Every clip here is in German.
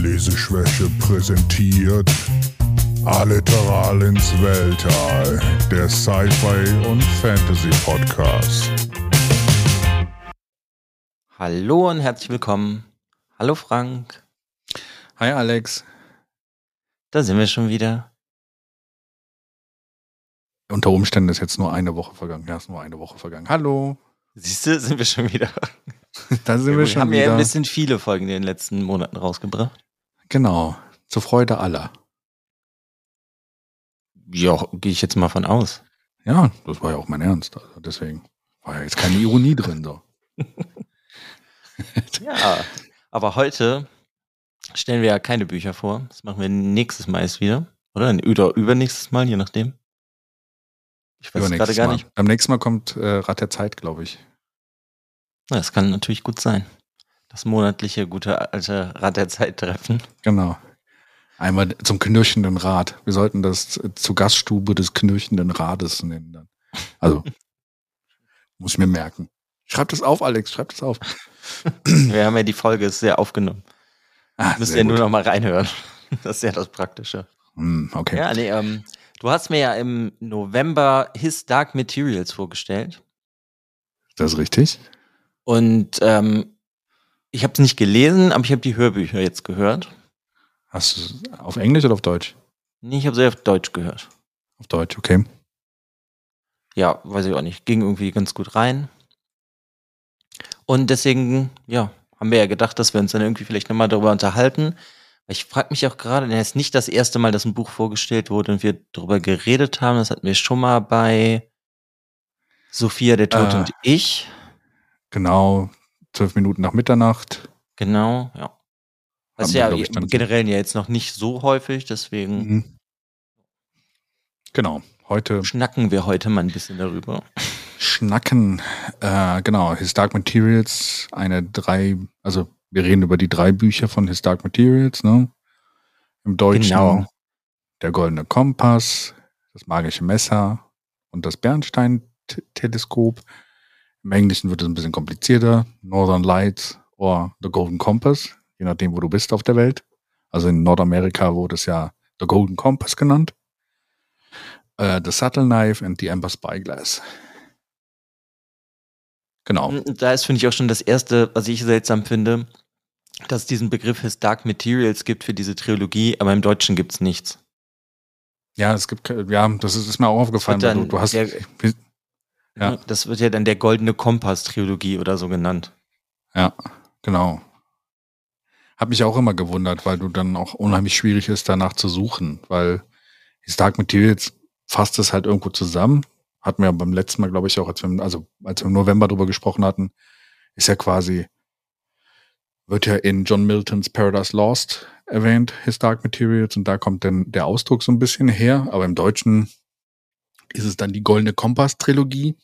Leseschwäche präsentiert Alliteral ins Weltall, der Sci-Fi und Fantasy Podcast. Hallo und herzlich willkommen. Hallo Frank. Hi Alex. Da sind wir schon wieder. Unter Umständen ist jetzt nur eine Woche vergangen. Ja, ist nur eine Woche vergangen. Hallo. Siehst du, sind wir schon wieder. Da sind wir, wir schon haben wieder. ja ein bisschen viele Folgen in den letzten Monaten rausgebracht. Genau. Zur Freude aller. Ja, gehe ich jetzt mal von aus. Ja, das war ja auch mein Ernst. Also deswegen war ja jetzt keine Ironie drin. So. Ja, aber heute stellen wir ja keine Bücher vor. Das machen wir nächstes Mal erst wieder. Oder? Oder übernächstes Mal, je nachdem. Ich weiß gerade gar Mal. nicht. Beim nächsten Mal kommt äh, Rat der Zeit, glaube ich. Das kann natürlich gut sein. Das monatliche gute alte Rad der Zeit treffen. Genau. Einmal zum knirschenden Rad. Wir sollten das zur Gaststube des knirschenden Rades nennen. Dann. Also, muss ich mir merken. Schreib das auf, Alex, schreib das auf. Wir haben ja die Folge sehr aufgenommen. Ah, Müsst ihr nur gut. noch mal reinhören. Das ist ja das Praktische. Hm, okay. Ja, nee, ähm, du hast mir ja im November His Dark Materials vorgestellt. Das ist richtig. Und ähm, ich habe es nicht gelesen, aber ich habe die Hörbücher jetzt gehört. Hast du es auf Englisch oder auf Deutsch? Nee, ich habe sie auf Deutsch gehört. Auf Deutsch, okay. Ja, weiß ich auch nicht. Ging irgendwie ganz gut rein. Und deswegen, ja, haben wir ja gedacht, dass wir uns dann irgendwie vielleicht nochmal darüber unterhalten. Ich frage mich auch gerade, denn es ist nicht das erste Mal, dass ein Buch vorgestellt wurde und wir darüber geredet haben. Das hatten wir schon mal bei Sophia, der Tod Äh. und ich. Genau, zwölf Minuten nach Mitternacht. Genau, ja. Das ist wir, ja generell ja jetzt noch nicht so häufig, deswegen Mhm. Genau, heute schnacken wir heute mal ein bisschen darüber. schnacken. Äh, genau, His Dark Materials, eine drei, also wir reden über die drei Bücher von His Dark Materials, ne? Im Deutschen Genau. der goldene Kompass, das magische Messer und das Bernstein-Teleskop. Im Englischen wird es ein bisschen komplizierter. Northern Lights or The Golden Compass, je nachdem, wo du bist auf der Welt. Also in Nordamerika wurde es ja The Golden Compass genannt. Äh, the Subtle Knife and the Amber Spyglass. Genau. Und Da ist, finde ich, auch schon das Erste, was ich seltsam finde, dass es diesen Begriff His Dark Materials gibt für diese Trilogie, aber im Deutschen gibt es nichts. Ja, es gibt, ja, das ist, ist mir auch aufgefallen, weil du, dann du hast, wie- Ja. Das wird ja dann der Goldene Kompass-Trilogie oder so genannt. ja, genau. Hat mich auch immer gewundert, weil du dann auch unheimlich schwierig ist, danach zu suchen, weil His Dark Materials fasst es halt irgendwo zusammen. Hatten wir beim letzten Mal, glaube ich, auch, als wir, also als wir im November drüber gesprochen hatten, ist ja quasi, wird ja in John Miltons Paradise Lost erwähnt, His Dark Materials, und da kommt dann der Ausdruck so ein bisschen her, aber im Deutschen ist es dann die Goldene Kompass-Trilogie.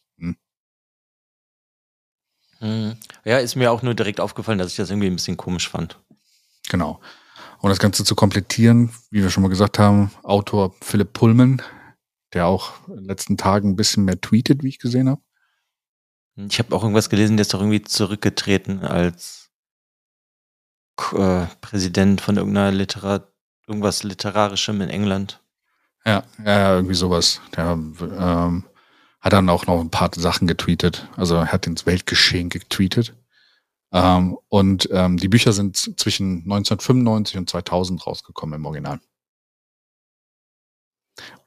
Mhm. Ja, ist mir auch nur direkt aufgefallen, dass ich das irgendwie ein bisschen komisch fand. Genau. Um das Ganze zu komplettieren, wie wir schon mal gesagt haben, Autor Philipp Pullman, der auch in den letzten Tagen ein bisschen mehr tweetet, wie ich gesehen habe. Ich habe auch irgendwas gelesen, der ist doch irgendwie zurückgetreten als äh, Präsident von irgendeiner Literat irgendwas Literarischem in England. Ja, ja, irgendwie sowas. Der ähm, hat dann auch noch ein paar Sachen getweetet. Also er hat ins Weltgeschehen getweetet. Ähm, und ähm, die Bücher sind zwischen 1995 und 2000 rausgekommen im Original.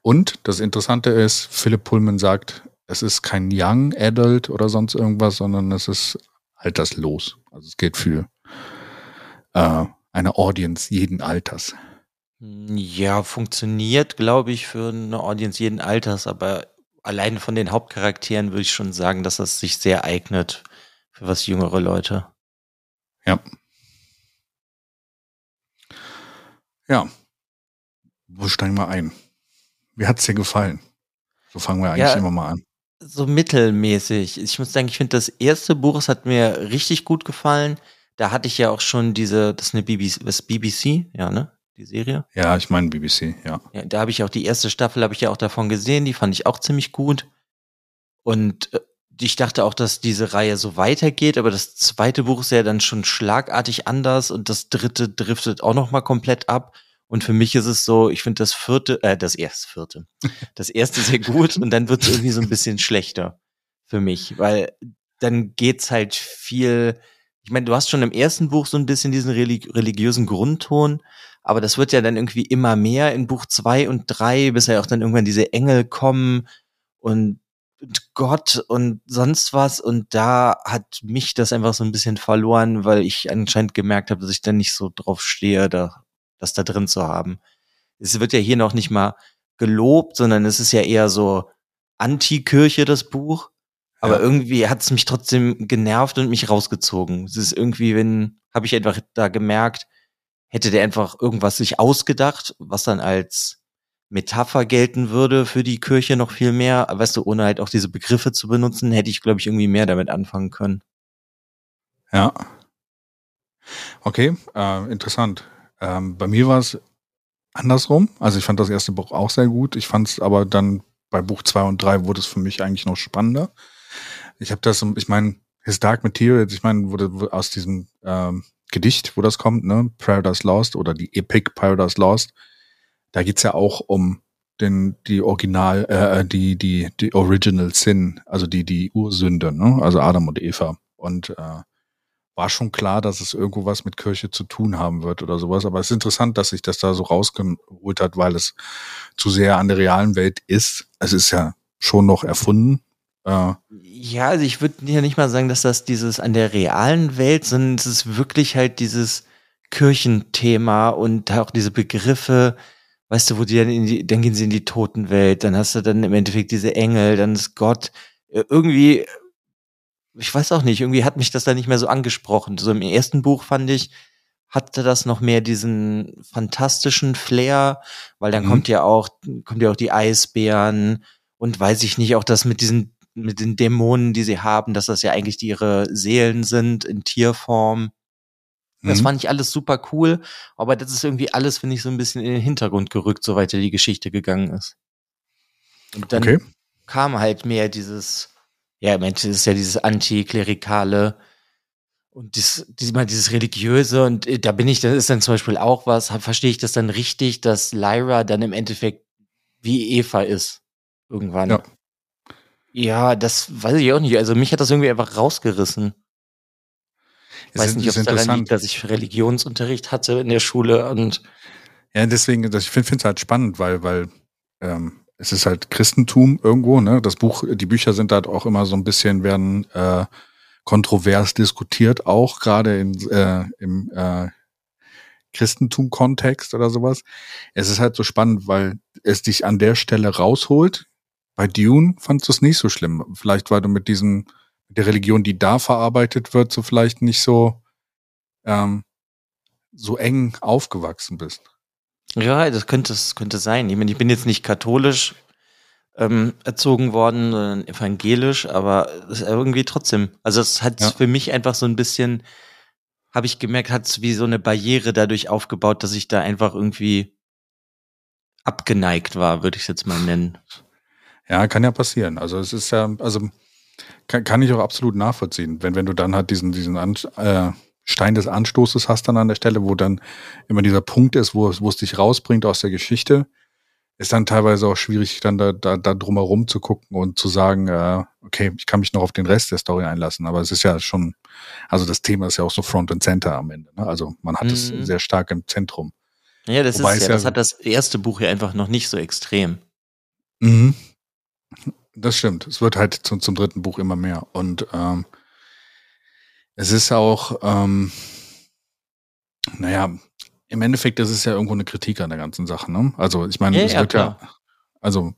Und das Interessante ist, Philipp Pullman sagt, es ist kein Young Adult oder sonst irgendwas, sondern es ist alterslos. Also es geht für äh, eine Audience jeden Alters. Ja, funktioniert, glaube ich, für eine Audience jeden Alters, aber allein von den Hauptcharakteren würde ich schon sagen, dass das sich sehr eignet für was jüngere Leute. Ja. Ja. Wo steigen wir ein? Wie hat's dir gefallen? So fangen wir eigentlich Ja. immer mal an. So mittelmäßig. Ich muss sagen, ich finde das erste Buch, es hat mir richtig gut gefallen. Da hatte ich ja auch schon diese, das ist eine BBC, was BBC, ja, ne? Die Serie. Ja, ich meine BBC, ja. Ja, da habe ich auch die erste Staffel, habe ich ja auch davon gesehen, die fand ich auch ziemlich gut. Und äh, ich dachte auch, dass diese Reihe so weitergeht, aber das zweite Buch ist ja dann schon schlagartig anders und das dritte driftet auch noch mal komplett ab. Und für mich ist es so, ich finde das vierte, äh, das erste vierte, das erste sehr gut und dann wird es irgendwie so ein bisschen schlechter für mich, weil dann geht's halt viel. Ich meine, du hast schon im ersten Buch so ein bisschen diesen religi religiösen Grundton, aber das wird ja dann irgendwie immer mehr in Buch zwei und drei, bis ja auch dann irgendwann diese Engel kommen und Gott und sonst was. Und da hat mich das einfach so ein bisschen verloren, weil ich anscheinend gemerkt habe, dass ich da nicht so drauf stehe, da, das da drin zu haben. Es wird ja hier noch nicht mal gelobt, sondern es ist ja eher so Antikirche, das Buch. Aber ja. irgendwie hat es mich trotzdem genervt und mich rausgezogen. Es ist irgendwie, wenn, habe ich einfach da gemerkt, hätte der einfach irgendwas sich ausgedacht, was dann als Metapher gelten würde für die Kirche noch viel mehr, weißt du, ohne halt auch diese Begriffe zu benutzen, hätte ich, glaube ich, irgendwie mehr damit anfangen können. Ja. Okay, äh, interessant. Ähm, bei mir war es andersrum. Also ich fand das erste Buch auch sehr gut. Ich fand es aber dann bei Buch zwei und drei wurde es für mich eigentlich noch spannender. Ich habe das, ich meine, His Dark Materials, ich meine, wurde aus diesem ähm, Gedicht, wo das kommt, ne, Paradise Lost oder die Epic Paradise Lost, da geht's ja auch um den, die Original, äh, die, die, die Original Sin, also die, die Ursünde, ne? also Adam und Eva. Und äh, war schon klar, dass es irgendwo was mit Kirche zu tun haben wird oder sowas. Aber es ist interessant, dass sich das da so rausgeholt hat, weil es zu sehr an der realen Welt ist. Es ist ja schon noch erfunden. Äh, ja, also ich würde ja nicht mal sagen, dass das dieses an der realen Welt, sondern es ist wirklich halt dieses Kirchenthema und auch diese Begriffe, weißt du, wo die dann in die, dann gehen sie in die Totenwelt, dann hast du dann im Endeffekt diese Engel, dann ist Gott. Äh, irgendwie, ich weiß auch nicht, irgendwie hat mich das da nicht mehr so angesprochen. So im ersten Buch fand ich, hatte das noch mehr diesen fantastischen Flair, weil dann mhm. kommt ja auch, kommt ja auch die Eisbären und weiß ich nicht, auch das mit diesen, mit den Dämonen, die sie haben, dass das ja eigentlich ihre Seelen sind in Tierform. Das mhm. fand ich alles super cool, aber das ist irgendwie alles, finde ich, so ein bisschen in den Hintergrund gerückt, soweit die Geschichte gegangen ist. Und dann okay. kam halt mehr dieses, ja, Mensch, das ist ja dieses antiklerikale und dies, diesmal dieses religiöse und äh, da bin ich, das ist dann zum Beispiel auch was, verstehe ich das dann richtig, dass Lyra dann im Endeffekt wie Eva ist. Irgendwann. Ja. Ja, das weiß ich auch nicht. Also mich hat das irgendwie einfach rausgerissen. Ich weiß nicht, ob es daran liegt, dass ich Religionsunterricht hatte in der Schule und ja, deswegen, ich finde es halt spannend, weil, weil ähm, es ist halt Christentum irgendwo, ne? Das Buch, die Bücher sind halt auch immer so ein bisschen, werden äh, kontrovers diskutiert, auch gerade äh, im äh, Christentum-Kontext oder sowas. Es ist halt so spannend, weil es dich an der Stelle rausholt. Bei Dune fandst du es nicht so schlimm. Vielleicht, weil du mit diesem der Religion, die da verarbeitet wird, so vielleicht nicht so, ähm, so eng aufgewachsen bist. Ja, das könnte es könnte sein. Ich meine, ich bin jetzt nicht katholisch ähm, erzogen worden, sondern evangelisch, aber irgendwie trotzdem. Also es hat ja. für mich einfach so ein bisschen, habe ich gemerkt, hat es wie so eine Barriere dadurch aufgebaut, dass ich da einfach irgendwie abgeneigt war, würde ich es jetzt mal nennen. Ja, kann ja passieren. Also es ist ja, also kann, kann ich auch absolut nachvollziehen. Wenn, wenn du dann halt diesen, diesen An äh, Stein des Anstoßes hast dann an der Stelle, wo dann immer dieser Punkt ist, wo, wo es dich rausbringt aus der Geschichte, ist dann teilweise auch schwierig, dann da, da, da drumherum zu gucken und zu sagen, äh, okay, ich kann mich noch auf den Rest der Story einlassen. Aber es ist ja schon, also das Thema ist ja auch so Front and Center am Ende. Ne? Also man hat mhm. es sehr stark im Zentrum. Ja, das Wobei ist ja, ja, das hat das erste Buch ja einfach noch nicht so extrem. Mhm. Das stimmt. Es wird halt zum, zum dritten Buch immer mehr. Und ähm, es ist auch, ähm, naja, im Endeffekt ist es ja irgendwo eine Kritik an der ganzen Sache. Ne? Also ich meine, ja, es ja, wird klar. ja, also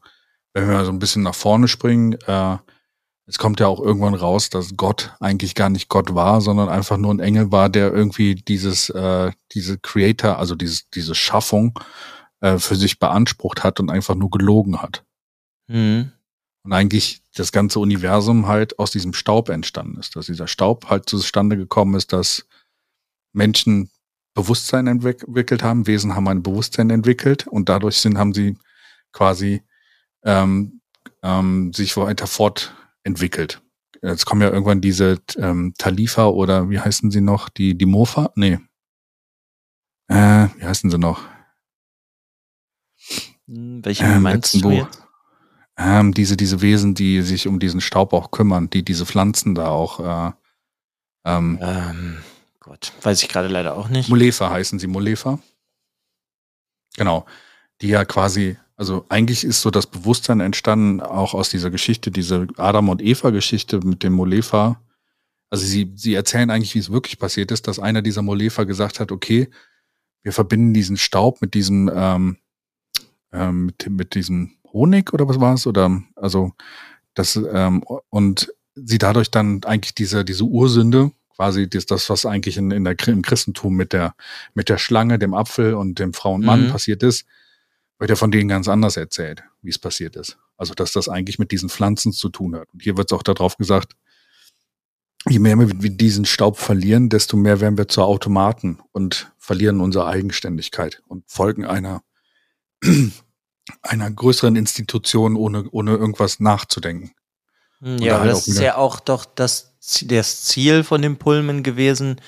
wenn wir so ein bisschen nach vorne springen, äh, es kommt ja auch irgendwann raus, dass Gott eigentlich gar nicht Gott war, sondern einfach nur ein Engel war, der irgendwie dieses, äh, diese Creator, also dieses, diese Schaffung äh, für sich beansprucht hat und einfach nur gelogen hat. Mhm. Und eigentlich das ganze Universum halt aus diesem Staub entstanden ist, dass dieser Staub halt zustande gekommen ist, dass Menschen Bewusstsein entwickelt haben, Wesen haben ein Bewusstsein entwickelt und dadurch sind, haben sie quasi ähm, ähm, sich weiter fortentwickelt jetzt kommen ja irgendwann diese ähm, Talifa oder wie heißen sie noch? Die, die Mofa? Nee. Äh, wie heißen sie noch? Hm, welche ähm, meinst du jetzt? Ähm, diese, diese Wesen, die sich um diesen Staub auch kümmern, die diese Pflanzen da auch. Äh, ähm, ähm, Gott, weiß ich gerade leider auch nicht. Mulefa heißen sie, Mulefa. Genau. Die ja quasi, also eigentlich ist so das Bewusstsein entstanden, auch aus dieser Geschichte, diese Adam und Eva-Geschichte mit dem Molefa. Also sie, sie erzählen eigentlich, wie es wirklich passiert ist, dass einer dieser Molefa gesagt hat, okay, wir verbinden diesen Staub mit diesem, ähm, ähm, mit, mit diesem Honig oder was war es? Oder also das ähm, und sie dadurch dann eigentlich diese, diese Ursünde, quasi das, das was eigentlich in, in der, im Christentum mit der, mit der Schlange, dem Apfel und dem Frau und Mann mhm. passiert ist, wird ja von denen ganz anders erzählt, wie es passiert ist. Also, dass das eigentlich mit diesen Pflanzen zu tun hat. Und hier wird es auch darauf gesagt, je mehr wir diesen Staub verlieren, desto mehr werden wir zu Automaten und verlieren unsere Eigenständigkeit und folgen einer, einer größeren Institution, ohne, ohne irgendwas nachzudenken. Hm, ja, halt das ist ja auch doch das, das Ziel von dem Pullman gewesen,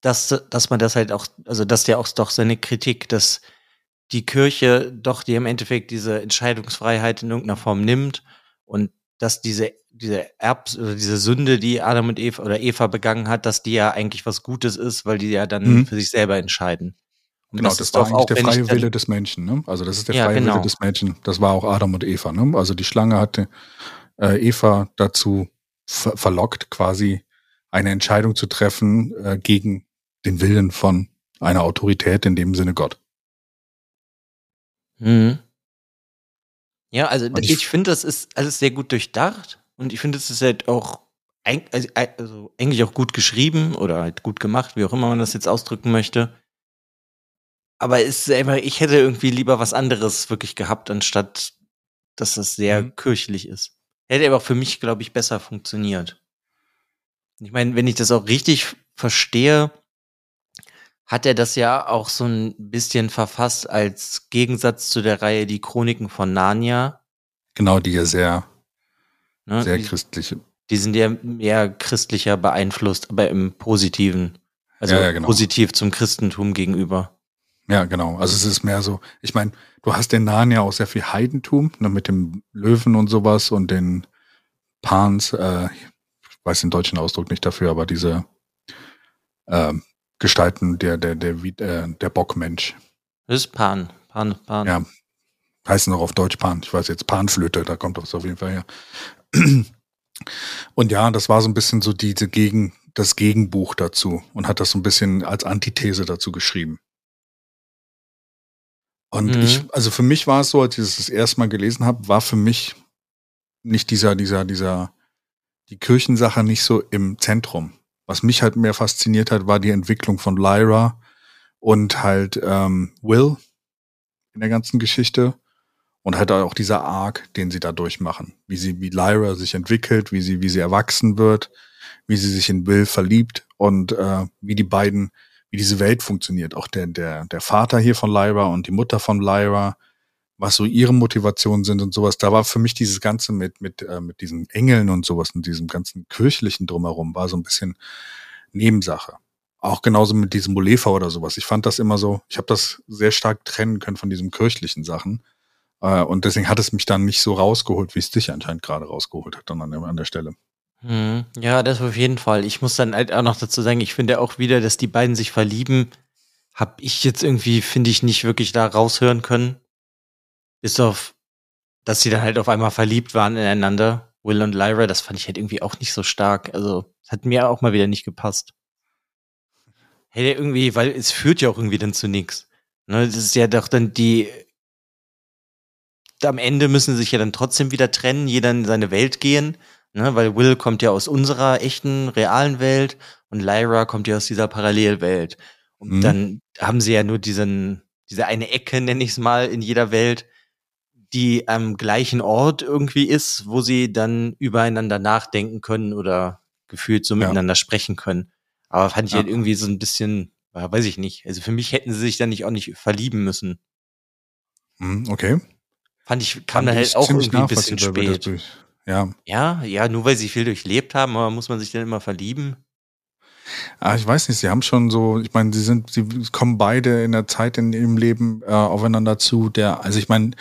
dass, dass man das halt auch, also dass der auch doch seine Kritik, dass die Kirche doch dir im Endeffekt diese Entscheidungsfreiheit in irgendeiner Form nimmt und dass diese, diese Erbs oder diese Sünde, die Adam und Eva oder Eva begangen hat, dass die ja eigentlich was Gutes ist, weil die ja dann mhm. für sich selber entscheiden. Und genau, das, das war eigentlich der freie Wille des Menschen. Ne? Also das ist der ja, freie genau. Wille des Menschen. Das war auch Adam und Eva. Ne? Also die Schlange hatte äh, Eva dazu ver verlockt, quasi eine Entscheidung zu treffen äh, gegen den Willen von einer Autorität, in dem Sinne Gott. Mhm. Ja, also ich, ich finde, das ist alles sehr gut durchdacht und ich finde, es ist halt auch also, also eigentlich auch gut geschrieben oder halt gut gemacht, wie auch immer man das jetzt ausdrücken möchte. Aber es ist einfach, ich hätte irgendwie lieber was anderes wirklich gehabt, anstatt dass das sehr mhm. kirchlich ist. Hätte aber auch für mich, glaube ich, besser funktioniert. Ich meine, wenn ich das auch richtig verstehe, hat er das ja auch so ein bisschen verfasst als Gegensatz zu der Reihe Die Chroniken von Narnia. Genau, die ja sehr, ne, sehr die, christliche. Die sind ja mehr christlicher beeinflusst, aber im Positiven. Also ja, ja, genau. positiv zum Christentum gegenüber. Ja, genau. Also es ist mehr so, ich meine, du hast in Narnia auch sehr viel Heidentum, ne, mit dem Löwen und sowas und den Pans, äh, ich weiß den deutschen Ausdruck nicht dafür, aber diese äh, Gestalten der, der, der, der, der Bockmensch. Das ist Pan. Pan, Pan. Ja. Heißen auch auf Deutsch Pan. Ich weiß jetzt Panflöte, da kommt das auf jeden Fall her. Und ja, das war so ein bisschen so diese Gegen, das Gegenbuch dazu und hat das so ein bisschen als Antithese dazu geschrieben. Und mhm. ich, also für mich war es so, als ich das das erste Mal gelesen habe, war für mich nicht dieser, dieser, dieser, die Kirchensache nicht so im Zentrum. Was mich halt mehr fasziniert hat, war die Entwicklung von Lyra und halt ähm, Will in der ganzen Geschichte und halt auch dieser Arc, den sie da durchmachen, wie sie, wie Lyra sich entwickelt, wie sie, wie sie erwachsen wird, wie sie sich in Will verliebt und äh, wie die beiden wie diese Welt funktioniert. Auch der, der, der Vater hier von Lyra und die Mutter von Lyra, was so ihre Motivationen sind und sowas. Da war für mich dieses Ganze mit, mit, äh, mit diesen Engeln und sowas und diesem ganzen kirchlichen drumherum, war so ein bisschen Nebensache. Auch genauso mit diesem Molefa oder sowas. Ich fand das immer so, ich habe das sehr stark trennen können von diesen kirchlichen Sachen. Äh, und deswegen hat es mich dann nicht so rausgeholt, wie es dich anscheinend gerade rausgeholt hat, dann an an der Stelle. Mhm. Ja, das auf jeden Fall. Ich muss dann halt auch noch dazu sagen, ich finde auch wieder, dass die beiden sich verlieben, habe ich jetzt irgendwie, finde ich, nicht wirklich da raushören können. Bis auf, dass sie dann halt auf einmal verliebt waren ineinander. Will und Lyra, das fand ich halt irgendwie auch nicht so stark. Also, hat mir auch mal wieder nicht gepasst. Hey, irgendwie, weil es führt ja auch irgendwie dann zu nichts. Ne, das ist ja doch dann die. Am Ende müssen sie sich ja dann trotzdem wieder trennen, jeder in seine Welt gehen. Ne, weil Will kommt ja aus unserer echten, realen Welt und Lyra kommt ja aus dieser Parallelwelt. Und mhm. dann haben sie ja nur diesen, diese eine Ecke, nenne ich es mal, in jeder Welt, die am gleichen Ort irgendwie ist, wo sie dann übereinander nachdenken können oder gefühlt so ja. miteinander sprechen können. Aber fand ich ja. halt irgendwie so ein bisschen, weiß ich nicht. Also für mich hätten sie sich dann nicht auch nicht verlieben müssen. Mhm, okay. Fand ich, kam dann halt auch irgendwie ein bisschen spät. Ja. Ja, ja, nur weil sie viel durchlebt haben, aber muss man sich dann immer verlieben? Ah, ich weiß nicht, sie haben schon so, ich meine, sie sind, sie kommen beide in der Zeit in ihrem Leben äh, aufeinander zu, der, also ich meine,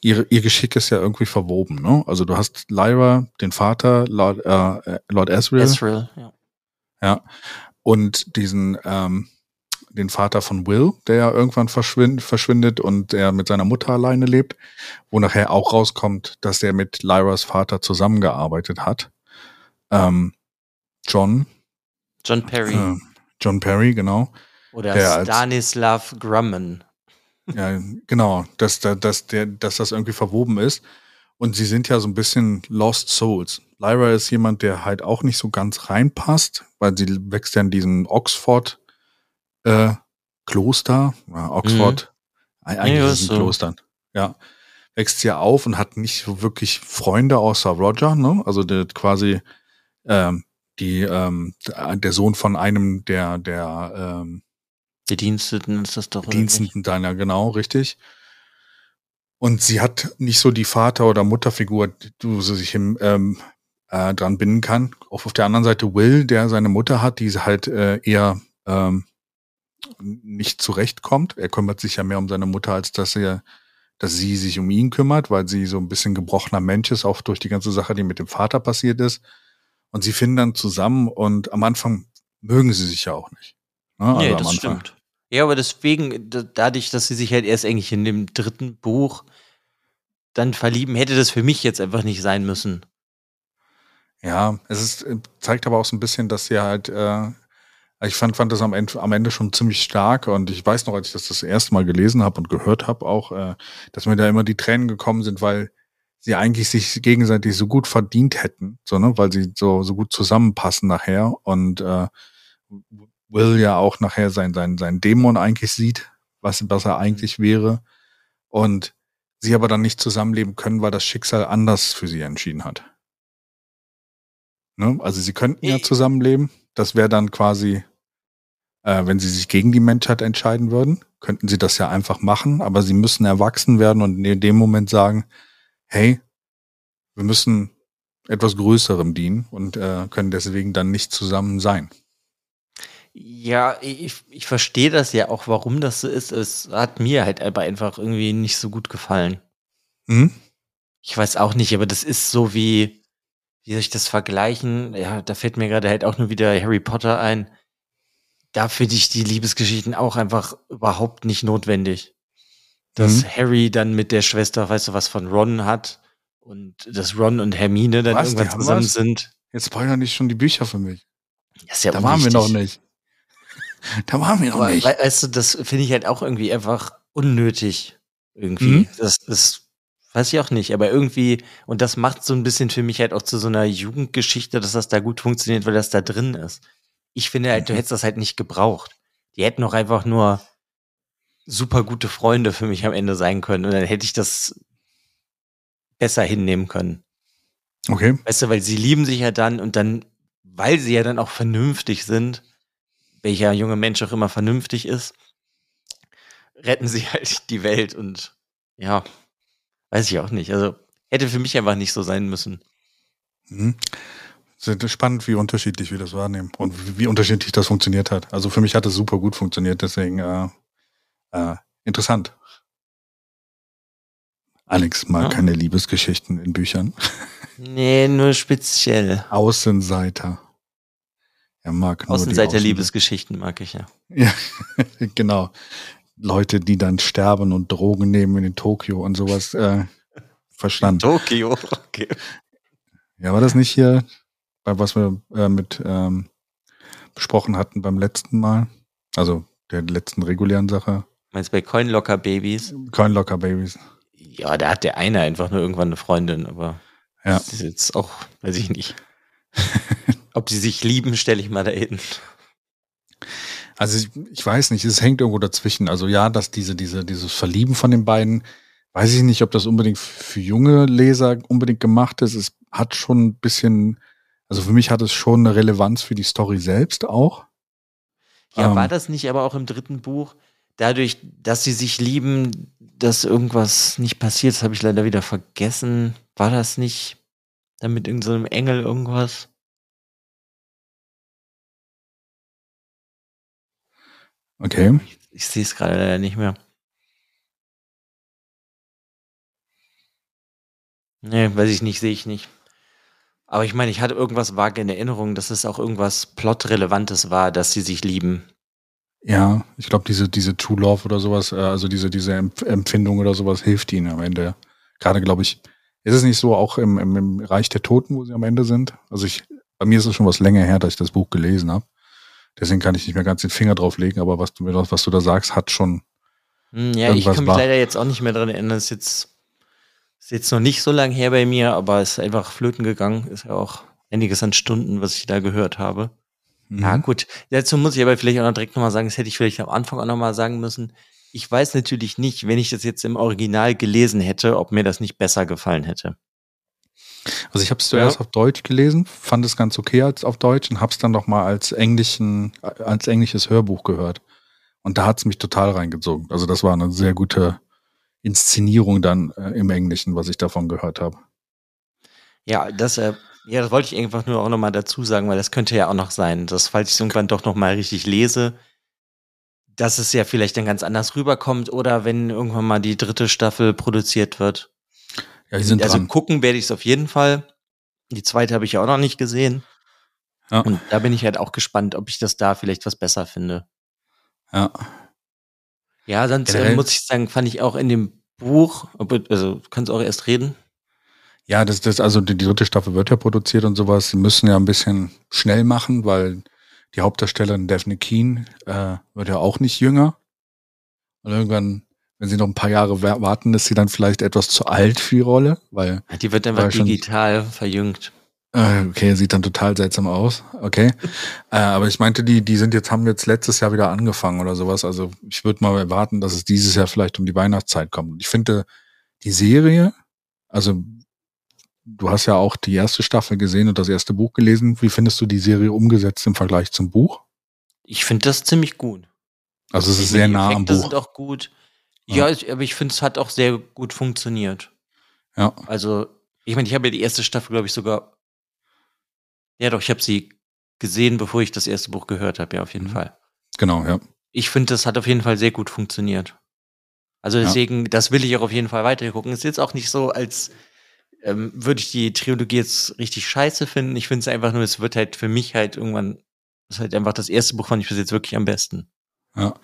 ihr, ihr Geschick ist ja irgendwie verwoben, ne? Also du hast Lyra, den Vater, Lord, äh, Lord Asriel. Ezreal, ja. Ja. Und diesen, ähm, den Vater von Will, der ja irgendwann verschwind, verschwindet und der mit seiner Mutter alleine lebt, wo nachher auch rauskommt, dass er mit Lyras Vater zusammengearbeitet hat. Ähm, John. John Perry. Äh, John Perry, genau. Oder der als- Stanislav Grumman. Ja, genau, dass, da- dass, der, dass das irgendwie verwoben ist. Und sie sind ja so ein bisschen Lost Souls. Lyra ist jemand, der halt auch nicht so ganz reinpasst, weil sie wächst ja in diesem Oxford äh, Kloster. Ja, Oxford, Eig- eigentlich Ja, ist es ein so. Kloster. Ja. Wächst ja auf und hat nicht so wirklich Freunde außer Roger, ne? Also der quasi ähm, die ähm, der Sohn von einem der der ähm, Bediensteten ist das doch. Dienstenden deiner, genau, richtig. Und sie hat nicht so die Vater- oder Mutterfigur, die du so sich im, ähm, äh, dran binden kann. Auch auf der anderen Seite Will, der seine Mutter hat, die halt äh, eher ähm, nicht zurechtkommt. Er kümmert sich ja mehr um seine Mutter, als dass er, dass sie sich um ihn kümmert, weil sie so ein bisschen gebrochener Mensch ist, auch durch die ganze Sache, die mit dem Vater passiert ist. Und sie finden dann zusammen und am Anfang mögen sie sich ja auch nicht. Ne? Nee, am das stimmt. Ja, aber deswegen, da- dadurch, dass sie sich halt erst eigentlich in dem dritten Buch dann verlieben, hätte das für mich jetzt einfach nicht sein müssen. Ja, es ist, äh, zeigt aber auch so ein bisschen, dass sie halt, äh, ich fand, fand das am Ende, am Ende schon ziemlich stark und ich weiß noch, als ich das das erste Mal gelesen habe und gehört habe auch, äh, dass mir da immer die Tränen gekommen sind, weil sie eigentlich sich gegenseitig so gut verdient hätten, so, ne, weil sie so, so gut zusammenpassen nachher und äh, Will ja auch nachher sein, sein, sein Dämon eigentlich sieht, was, was er eigentlich wäre und sie aber dann nicht zusammenleben können, weil das Schicksal anders für sie entschieden hat. Ne? Also sie könnten ja zusammenleben. Das wäre dann quasi, äh, wenn sie sich gegen die Menschheit entscheiden würden, könnten sie das ja einfach machen, aber sie müssen erwachsen werden und in dem Moment sagen, hey, wir müssen etwas Größerem dienen und äh, können deswegen dann nicht zusammen sein. Ja, ich, ich verstehe das ja auch, warum das so ist. Es hat mir halt aber einfach irgendwie nicht so gut gefallen. Mhm. Ich weiß auch nicht, aber das ist so wie, wie soll ich das vergleichen? Ja, da fällt mir gerade halt auch nur wieder Harry Potter ein. Da finde ich die Liebesgeschichten auch einfach überhaupt nicht notwendig. Dass Mhm. Harry dann mit der Schwester, weißt du, was von Ron hat und dass Ron und Hermine dann Was? Irgendwann zusammen was? sind. Jetzt spoilern nicht schon die Bücher für mich. Das ist ja da waren wir unwichtig. noch nicht. Da waren wir noch Aber nicht. we- weißt du, das finde ich halt auch irgendwie einfach unnötig. Irgendwie. Mhm. Das, das weiß ich auch nicht, aber irgendwie, und das macht so ein bisschen für mich halt auch zu so einer Jugendgeschichte, dass das da gut funktioniert, weil das da drin ist. Ich finde halt, du hättest das halt nicht gebraucht. Die hätten auch einfach nur super gute Freunde für mich am Ende sein können und dann hätte ich das besser hinnehmen können. Okay. Weißt du, weil sie lieben sich ja dann und dann, weil sie ja dann auch vernünftig sind, welcher junge Mensch auch immer vernünftig ist, retten sie halt die Welt und ja, weiß ich auch nicht. Also hätte für mich einfach nicht so sein müssen. Mhm. Sehr spannend, wie unterschiedlich wir das wahrnehmen und wie, unterschiedlich das funktioniert hat. Also für mich hat es super gut funktioniert, deswegen äh, äh, interessant. Alex mag Ja. keine Liebesgeschichten in Büchern. Nee, nur speziell. Außenseiter. Er mag nur Außenseiter-Liebesgeschichten mag ich ja. Ja, genau. Leute, die dann sterben und Drogen nehmen in Tokio und sowas. Äh, verstanden. Tokio, okay. Ja, war das nicht hier, was wir äh, mit ähm, besprochen hatten beim letzten Mal? Also der letzten regulären Sache. Meinst du bei Coinlocker Babys? Coinlocker Babies. Ja, da hat der eine einfach nur irgendwann eine Freundin, aber Ja. das ist jetzt auch, weiß ich nicht. Ob sie sich lieben, stelle ich mal da hin. Also ich, ich weiß nicht, es hängt irgendwo dazwischen. Also ja, dass diese, diese, dieses Verlieben von den beiden, weiß ich nicht, ob das unbedingt für junge Leser unbedingt gemacht ist. Es hat schon ein bisschen, also für mich hat es schon eine Relevanz für die Story selbst auch. Ja, Ähm. war das nicht aber auch im dritten Buch? Dadurch, dass sie sich lieben, dass irgendwas nicht passiert, das habe ich leider wieder vergessen. War das nicht? Dann mit irgendeinem so Engel irgendwas. Okay. Ich, ich sehe es gerade leider nicht mehr. Nee, weiß ich nicht, sehe ich nicht. Aber ich meine, ich hatte irgendwas vage in Erinnerung, dass es auch irgendwas Plot-Relevantes war, dass sie sich lieben. Ja, ich glaube, diese, diese True Love oder sowas, äh, also diese, diese Empfindung oder sowas hilft ihnen am Ende. Gerade, glaube ich, ist es nicht so auch im, im, im Reich der Toten, wo sie am Ende sind? Also ich, bei mir ist es schon was länger her, dass ich das Buch gelesen habe. Deswegen kann ich nicht mehr ganz den Finger drauf legen, aber was du, was du da sagst, hat schon. Hm, ja, ich kann mich war. leider jetzt auch nicht mehr dran erinnern. Das ist jetzt, ist jetzt noch nicht so lange her bei mir, aber es ist einfach flöten gegangen. Ist ja auch einiges an Stunden, was ich da gehört habe. Mhm. Ja, gut. Dazu muss ich aber vielleicht auch noch direkt nochmal sagen, das hätte ich vielleicht am Anfang auch nochmal sagen müssen. Ich weiß natürlich nicht, wenn ich das jetzt im Original gelesen hätte, ob mir das nicht besser gefallen hätte. Also ich habe es zuerst ja. auf Deutsch gelesen, fand es ganz okay als auf Deutsch und habe es dann noch mal als englischen als englisches Hörbuch gehört. Und da hat es mich total reingezogen. Also das war eine sehr gute Inszenierung dann äh, im Englischen, was ich davon gehört habe. Ja, das äh, ja, das wollte ich einfach nur auch noch mal dazu sagen, weil das könnte ja auch noch sein, dass falls ich es irgendwann doch noch mal richtig lese, dass es ja vielleicht dann ganz anders rüberkommt oder wenn irgendwann mal die dritte Staffel produziert wird. Ja, die sind also dran. gucken werde ich es auf jeden Fall. Die zweite habe ich ja auch noch nicht gesehen. Ja. Und da bin ich halt auch gespannt, ob ich das da vielleicht was besser finde. Ja. Ja, sonst äh, muss ich sagen, fand ich auch in dem Buch, also kannst du auch erst reden. Ja, das, das, also die, die dritte Staffel wird ja produziert und sowas. Sie müssen ja ein bisschen schnell machen, weil die Hauptdarstellerin Daphne Keen äh, wird ja auch nicht jünger. Und irgendwann, wenn sie noch ein paar Jahre warten, ist sie dann vielleicht etwas zu alt für die Rolle, weil. Die wird einfach digital verjüngt. Äh, okay, sieht dann total seltsam aus. Okay. äh, aber ich meinte, die, die sind jetzt, haben jetzt letztes Jahr wieder angefangen oder sowas. Also ich würde mal erwarten, dass es dieses Jahr vielleicht um die Weihnachtszeit kommt. Und ich finde, die Serie, also du hast ja auch die erste Staffel gesehen und das erste Buch gelesen. Wie findest du die Serie umgesetzt im Vergleich zum Buch? Ich finde das ziemlich gut. Also es ist sehr nah am Buch. sind auch gut. Ja, ja aber ich finde, es hat auch sehr gut funktioniert. Ja. Also, ich meine, ich habe ja die erste Staffel, glaube ich, sogar. Ja, doch, ich habe sie gesehen, bevor ich das erste Buch gehört habe, ja, auf jeden mhm. Fall. Genau, ja. Ich finde, das hat auf jeden Fall sehr gut funktioniert. Also deswegen, ja. das will ich auch auf jeden Fall weiter gucken. Es ist jetzt auch nicht so, als ähm, würde ich die Trilogie jetzt richtig scheiße finden. Ich finde es einfach nur, es wird halt für mich halt irgendwann, ist halt einfach das erste Buch, fand ich bis jetzt wirklich am besten. Ja,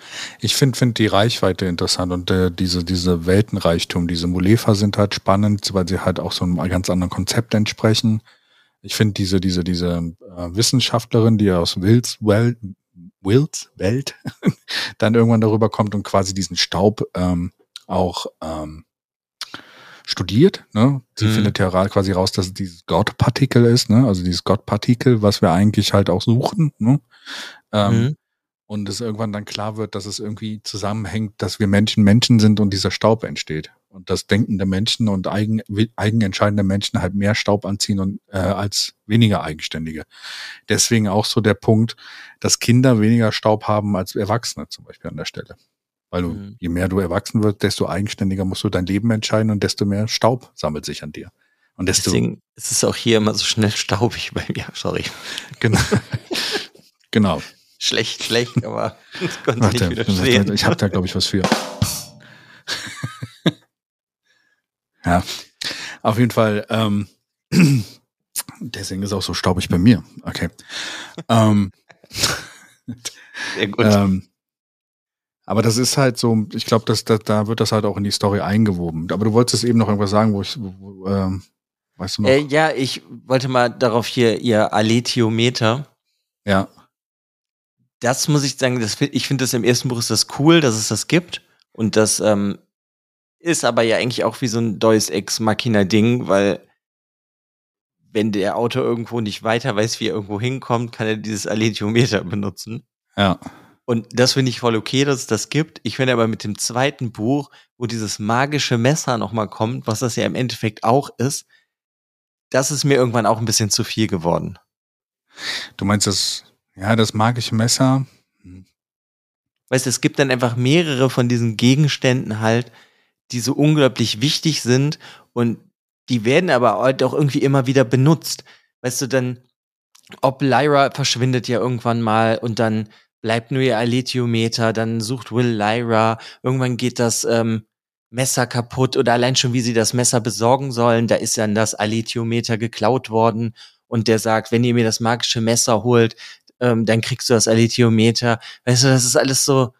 ich finde find die Reichweite interessant und äh, diese, diese Weltenreichtum, diese Mulefa sind halt spannend, weil sie halt auch so einem ganz anderen Konzept entsprechen. Ich finde diese, diese, diese äh, Wissenschaftlerin, die aus Wills, well, Wills Welt dann irgendwann darüber kommt und quasi diesen Staub ähm, auch ähm, studiert. Ne? Sie mhm. findet ja quasi raus, dass es dieses God-Partikel ist, ne? also dieses God-Partikel, was wir eigentlich halt auch suchen. Ne? Ähm, mhm. Und es irgendwann dann klar wird, dass es irgendwie zusammenhängt, dass wir Menschen Menschen sind und dieser Staub entsteht. Und dass denkende Menschen und eigen, eigenentscheidende Menschen halt mehr Staub anziehen und, äh, als weniger eigenständige. Deswegen auch so der Punkt, dass Kinder weniger Staub haben als Erwachsene zum Beispiel an der Stelle. Weil du, mhm. je mehr du erwachsen wirst, desto eigenständiger musst du dein Leben entscheiden und desto mehr Staub sammelt sich an dir. Und desto Deswegen ist es auch hier immer so schnell staubig bei mir, sorry. Genau. genau. Schlecht, schlecht, aber das konnte Warte, nicht widerstehen. Ich habe da, glaube ich, was für. ja, auf jeden Fall. Ähm, deswegen ist auch so staubig bei mir. Okay. ähm, Sehr gut. Ähm, aber das ist halt so, ich glaube, dass, dass da wird das halt auch in die Story eingewoben. Aber du wolltest eben noch irgendwas sagen, wo ich, wo, ähm, weißt du noch? Äh, ja, ich wollte mal darauf hier ihr Aletiometer. Ja. Das muss ich sagen, das, ich finde das im ersten Buch ist das cool, dass es das gibt. Und das ähm, ist aber ja eigentlich auch wie so ein Deus Ex Machina Ding, weil wenn der Autor irgendwo nicht weiter weiß, wie er irgendwo hinkommt, kann er dieses Aletiometer benutzen. Ja. Und das finde ich voll okay, dass es das gibt. Ich finde aber mit dem zweiten Buch, wo dieses magische Messer nochmal kommt, was das ja im Endeffekt auch ist, das ist mir irgendwann auch ein bisschen zu viel geworden. Du meinst das, ja, das magische Messer? Hm. Weißt du, es gibt dann einfach mehrere von diesen Gegenständen halt, die so unglaublich wichtig sind und die werden aber halt auch irgendwie immer wieder benutzt. Weißt du, dann, ob Lyra verschwindet ja irgendwann mal und dann bleibt nur ihr Alethiometer, dann sucht Will Lyra, irgendwann geht das ähm, Messer kaputt oder allein schon, wie sie das Messer besorgen sollen, da ist dann das Alethiometer geklaut worden und der sagt, wenn ihr mir das magische Messer holt, ähm, dann kriegst du das Alethiometer. Weißt du, das ist alles so,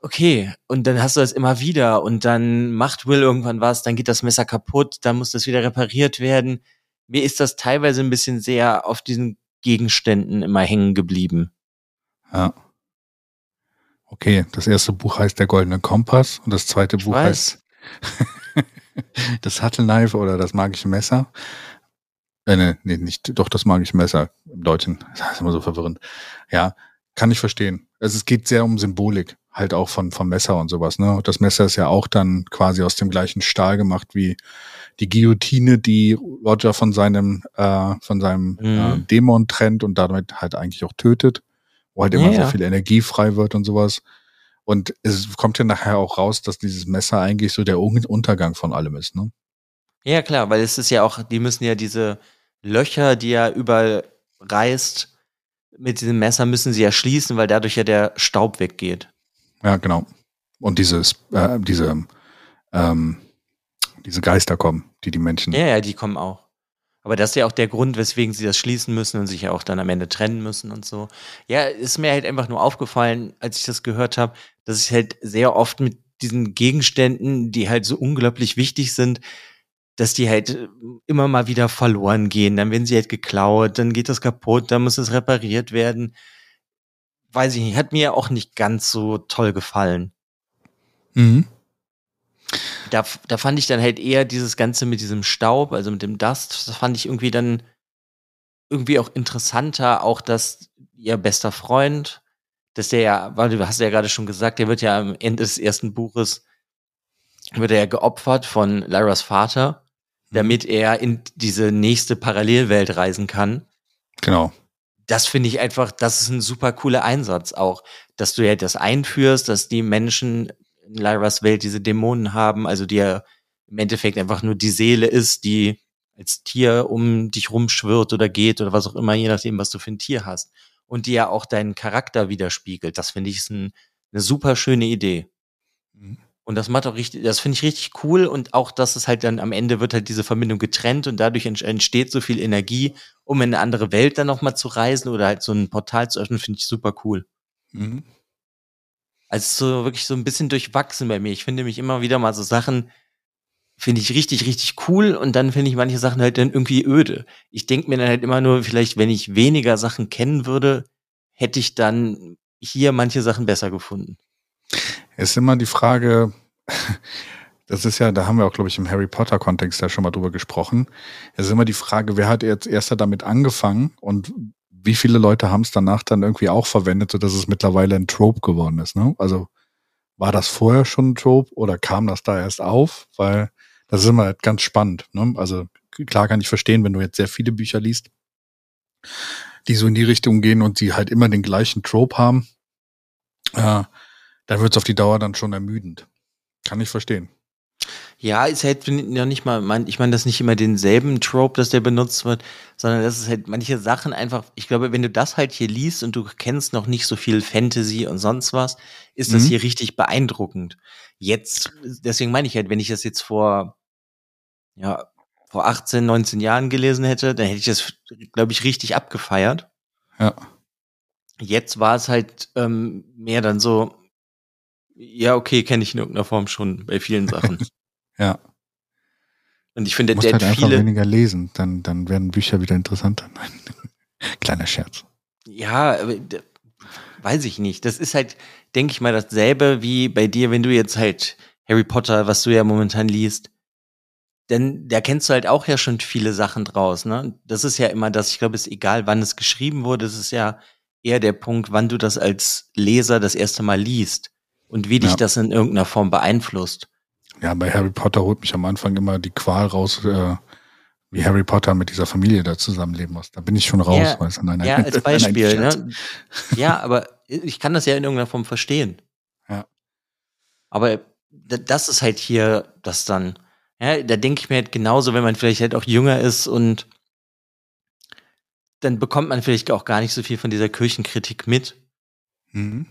okay, und dann hast du das immer wieder und dann macht Will irgendwann was, dann geht das Messer kaputt, dann muss das wieder repariert werden. Mir ist das teilweise ein bisschen sehr auf diesen Gegenständen immer hängen geblieben. Ja. Okay, das erste Buch heißt Der Goldene Kompass und das zweite ich Buch weiß. heißt Das Huttle Knife oder das magische Messer. Äh, nee, nee, nicht, doch das magische Messer im Deutschen. Das ist immer so verwirrend. Ja, kann ich verstehen. Also es geht sehr um Symbolik, halt auch von, vom Messer und sowas, ne? Das Messer ist ja auch dann quasi aus dem gleichen Stahl gemacht wie die Guillotine, die Roger von seinem, äh, von seinem mhm. äh, Dämon trennt und damit halt eigentlich auch tötet wo halt immer ja, so viel Energie frei wird und sowas. Und es kommt ja nachher auch raus, dass dieses Messer eigentlich so der Untergang von allem ist, ne? Ja, klar, weil es ist ja auch, die müssen ja diese Löcher, die er überall reißt, mit diesem Messer müssen sie ja schließen, weil dadurch ja der Staub weggeht. Ja, genau. Und dieses, äh, diese, ähm, diese Geister kommen, die die Menschen. Ja, ja, die kommen auch. Aber das ist ja auch der Grund, weswegen sie das schließen müssen und sich ja auch dann am Ende trennen müssen und so. Ja, ist mir halt einfach nur aufgefallen, als ich das gehört habe, dass ich halt sehr oft mit diesen Gegenständen, die halt so unglaublich wichtig sind, dass die halt immer mal wieder verloren gehen. Dann werden sie halt geklaut, dann geht das kaputt, dann muss es repariert werden. Weiß ich nicht, hat mir auch nicht ganz so toll gefallen. Mhm da, da fand ich dann halt eher dieses Ganze mit diesem Staub, also mit dem Dust, das fand ich irgendwie dann irgendwie auch interessanter, auch dass ihr bester Freund, dass der ja, weil du hast ja gerade schon gesagt, der wird ja am Ende des ersten Buches, wird er ja geopfert von Lyras Vater, mhm. damit er in diese nächste Parallelwelt reisen kann. Genau. Das finde ich einfach, das ist ein super cooler Einsatz auch, dass du ja das einführst, dass die Menschen in Lyras Welt diese Dämonen haben, also die ja im Endeffekt einfach nur die Seele ist, die als Tier um dich rumschwirrt oder geht oder was auch immer, je nachdem, was du für ein Tier hast. Und die ja auch deinen Charakter widerspiegelt. Das finde ich ist ein, eine super schöne Idee. Und das macht auch richtig, das finde ich richtig cool und auch, dass es halt dann am Ende wird halt diese Verbindung getrennt und dadurch entsteht so viel Energie, um in eine andere Welt dann nochmal zu reisen oder halt so ein Portal zu öffnen, finde ich super cool. Mhm. Also so wirklich so ein bisschen durchwachsen bei mir. Ich finde mich immer wieder mal so Sachen, finde ich richtig, richtig cool und dann finde ich manche Sachen halt dann irgendwie öde. Ich denke mir dann halt immer nur, vielleicht, wenn ich weniger Sachen kennen würde, hätte ich dann hier manche Sachen besser gefunden. Ist immer die Frage, das ist ja, da haben wir auch, glaube ich, im Harry Potter-Kontext ja schon mal drüber gesprochen. Es ist immer die Frage, wer hat jetzt erst damit angefangen und wie viele Leute haben es danach dann irgendwie auch verwendet, sodass es mittlerweile ein Trope geworden ist. Ne? Also war das vorher schon ein Trope oder kam das da erst auf? Weil das ist immer halt ganz spannend. Ne? Also klar kann ich verstehen, wenn du jetzt sehr viele Bücher liest, die so in die Richtung gehen und die halt immer den gleichen Trope haben, äh, dann wird es auf die Dauer dann schon ermüdend. Kann ich verstehen. Ja, ist halt ja nicht mal, mein, ich meine, das ist nicht immer denselben Trope, dass der benutzt wird, sondern das ist halt manche Sachen einfach, ich glaube, wenn du das halt hier liest und du kennst noch nicht so viel Fantasy und sonst was, ist das mhm. hier richtig beeindruckend. Jetzt, deswegen meine ich halt, wenn ich das jetzt vor, ja, vor 18, 19 Jahren gelesen hätte, dann hätte ich das, glaube ich, richtig abgefeiert. Ja. Jetzt war es halt ähm, mehr dann so, ja, okay, kenne ich in irgendeiner Form schon bei vielen Sachen. ja. Und ich finde, der halt einfach weniger lesen, dann, dann werden Bücher wieder interessanter. Nein. Kleiner Scherz. Ja, weiß ich nicht. Das ist halt, denke ich mal, dasselbe wie bei dir, wenn du jetzt halt Harry Potter, was du ja momentan liest, denn da kennst du halt auch ja schon viele Sachen draus, ne? Das ist ja immer das, ich glaube, es ist egal, wann es geschrieben wurde, es ist ja eher der Punkt, wann du das als Leser das erste Mal liest und wie dich ja. das in irgendeiner Form beeinflusst. Ja, bei Harry Potter holt mich am Anfang immer die Qual raus, äh, wie Harry Potter mit dieser Familie da zusammenleben muss. Da bin ich schon raus, ja, es an einer Ja, als Beispiel, ne? Ja, aber ich kann das ja in irgendeiner Form verstehen. Ja. Aber das ist halt hier das dann, Ja, da denke ich mir halt genauso, wenn man vielleicht halt auch jünger ist und dann bekommt man vielleicht auch gar nicht so viel von dieser Kirchenkritik mit. Mhm.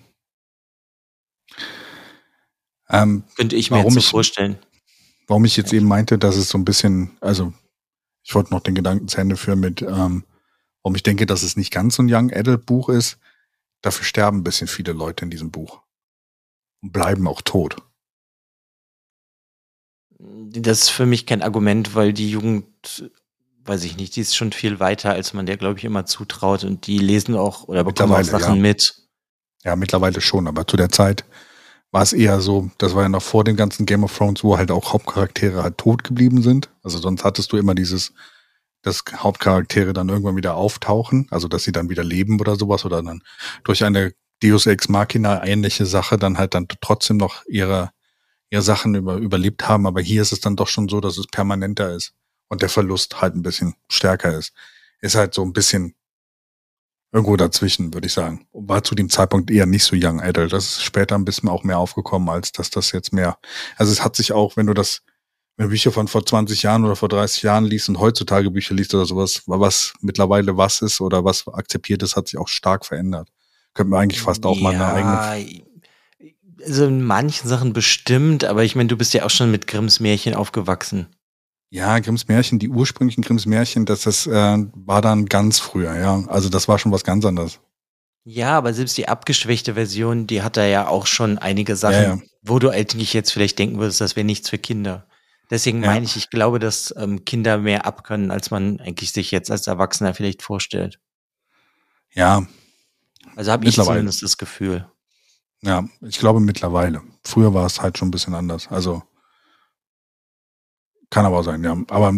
Ähm, Könnte ich mir jetzt so ich, vorstellen. Warum ich jetzt eben meinte, dass es so ein bisschen, also ich wollte noch den Gedanken zu Ende führen mit, ähm, warum ich denke, dass es nicht ganz so ein Young Adult Buch ist. Dafür sterben ein bisschen viele Leute in diesem Buch. Und bleiben auch tot. Das ist für mich kein Argument, weil die Jugend, weiß ich nicht, die ist schon viel weiter, als man der, glaube ich, immer zutraut. Und die lesen auch oder bekommen auch Sachen ja. mit. Ja, mittlerweile schon, aber zu der Zeit war es eher so, das war ja noch vor dem ganzen Game of Thrones, wo halt auch Hauptcharaktere halt tot geblieben sind. Also sonst hattest du immer dieses, dass Hauptcharaktere dann irgendwann wieder auftauchen, also dass sie dann wieder leben oder sowas oder dann durch eine Deus Ex Machina ähnliche Sache dann halt dann trotzdem noch ihre, ihre Sachen über, überlebt haben. Aber hier ist es dann doch schon so, dass es permanenter ist und der Verlust halt ein bisschen stärker ist. Ist halt so ein bisschen Irgendwo dazwischen, würde ich sagen. War zu dem Zeitpunkt eher nicht so Young Adult. Das ist später ein bisschen auch mehr aufgekommen, als dass das jetzt mehr. Also es hat sich auch, wenn du das, wenn du Bücher von vor 20 Jahren oder vor 30 Jahren liest und heutzutage Bücher liest oder sowas, was mittlerweile was ist oder was akzeptiert ist, hat sich auch stark verändert. Könnten wir eigentlich fast auch ja, mal eine eigene. Also in manchen Sachen bestimmt, aber ich meine, du bist ja auch schon mit Grimms Märchen aufgewachsen. Ja, Grimms Märchen, die ursprünglichen Grimms Märchen, das, das äh, war dann ganz früher, ja. Also das war schon was ganz anderes. Ja, aber selbst die abgeschwächte Version, die hat da ja auch schon einige Sachen, ja, ja. wo du eigentlich jetzt vielleicht denken würdest, das wäre nichts für Kinder. Deswegen ja. meine ich, ich glaube, dass ähm, Kinder mehr abkönnen, als man eigentlich sich jetzt als Erwachsener vielleicht vorstellt. Ja. Also habe ich zumindest das Gefühl. Ja, ich glaube mittlerweile. Früher war es halt schon ein bisschen anders. Also kann aber sein, ja. Aber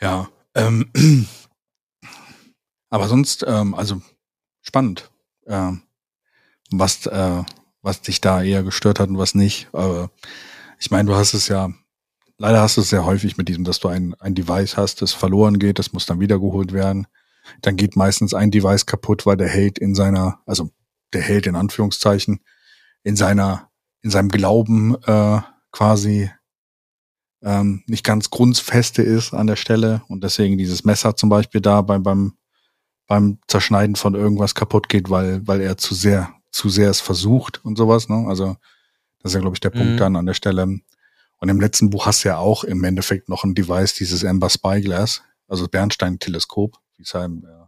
ja, ähm, aber sonst, ähm, also spannend, äh, was, äh, was dich da eher gestört hat und was nicht. Aber ich meine, du hast es ja, leider hast du es sehr häufig mit diesem, dass du ein, ein Device hast, das verloren geht, das muss dann wiedergeholt werden. Dann geht meistens ein Device kaputt, weil der Held in seiner, also der Held in Anführungszeichen, in seiner, in seinem Glauben äh, quasi ähm, nicht ganz grundfeste ist an der Stelle und deswegen dieses Messer zum Beispiel da beim, beim, beim Zerschneiden von irgendwas kaputt geht, weil, weil er zu sehr, zu sehr es versucht und sowas. Ne? Also das ist ja, glaube ich, der mhm. Punkt dann an der Stelle. Und im letzten Buch hast du ja auch im Endeffekt noch ein Device, dieses Amber Spyglass, also Bernstein-Teleskop, wie es ja im, äh,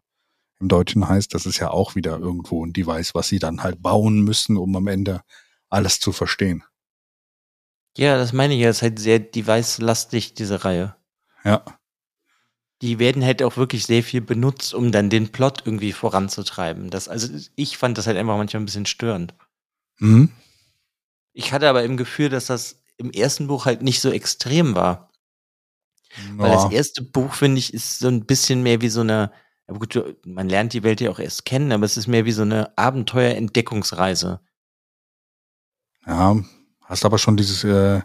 im Deutschen heißt. Das ist ja auch wieder irgendwo ein Device, was sie dann halt bauen müssen, um am Ende alles zu verstehen. Ja, das meine ich ja, ist halt sehr device-lastig, diese Reihe. Ja. Die werden halt auch wirklich sehr viel benutzt, um dann den Plot irgendwie voranzutreiben. Das, also ich fand das halt einfach manchmal ein bisschen störend. Mhm. Ich hatte aber im Gefühl, dass das im ersten Buch halt nicht so extrem war. Ja. Weil das erste Buch, finde ich, ist so ein bisschen mehr wie so eine, aber gut, man lernt die Welt ja auch erst kennen, aber es ist mehr wie so eine Abenteuer-Entdeckungsreise. Ja, Hast aber schon dieses, äh,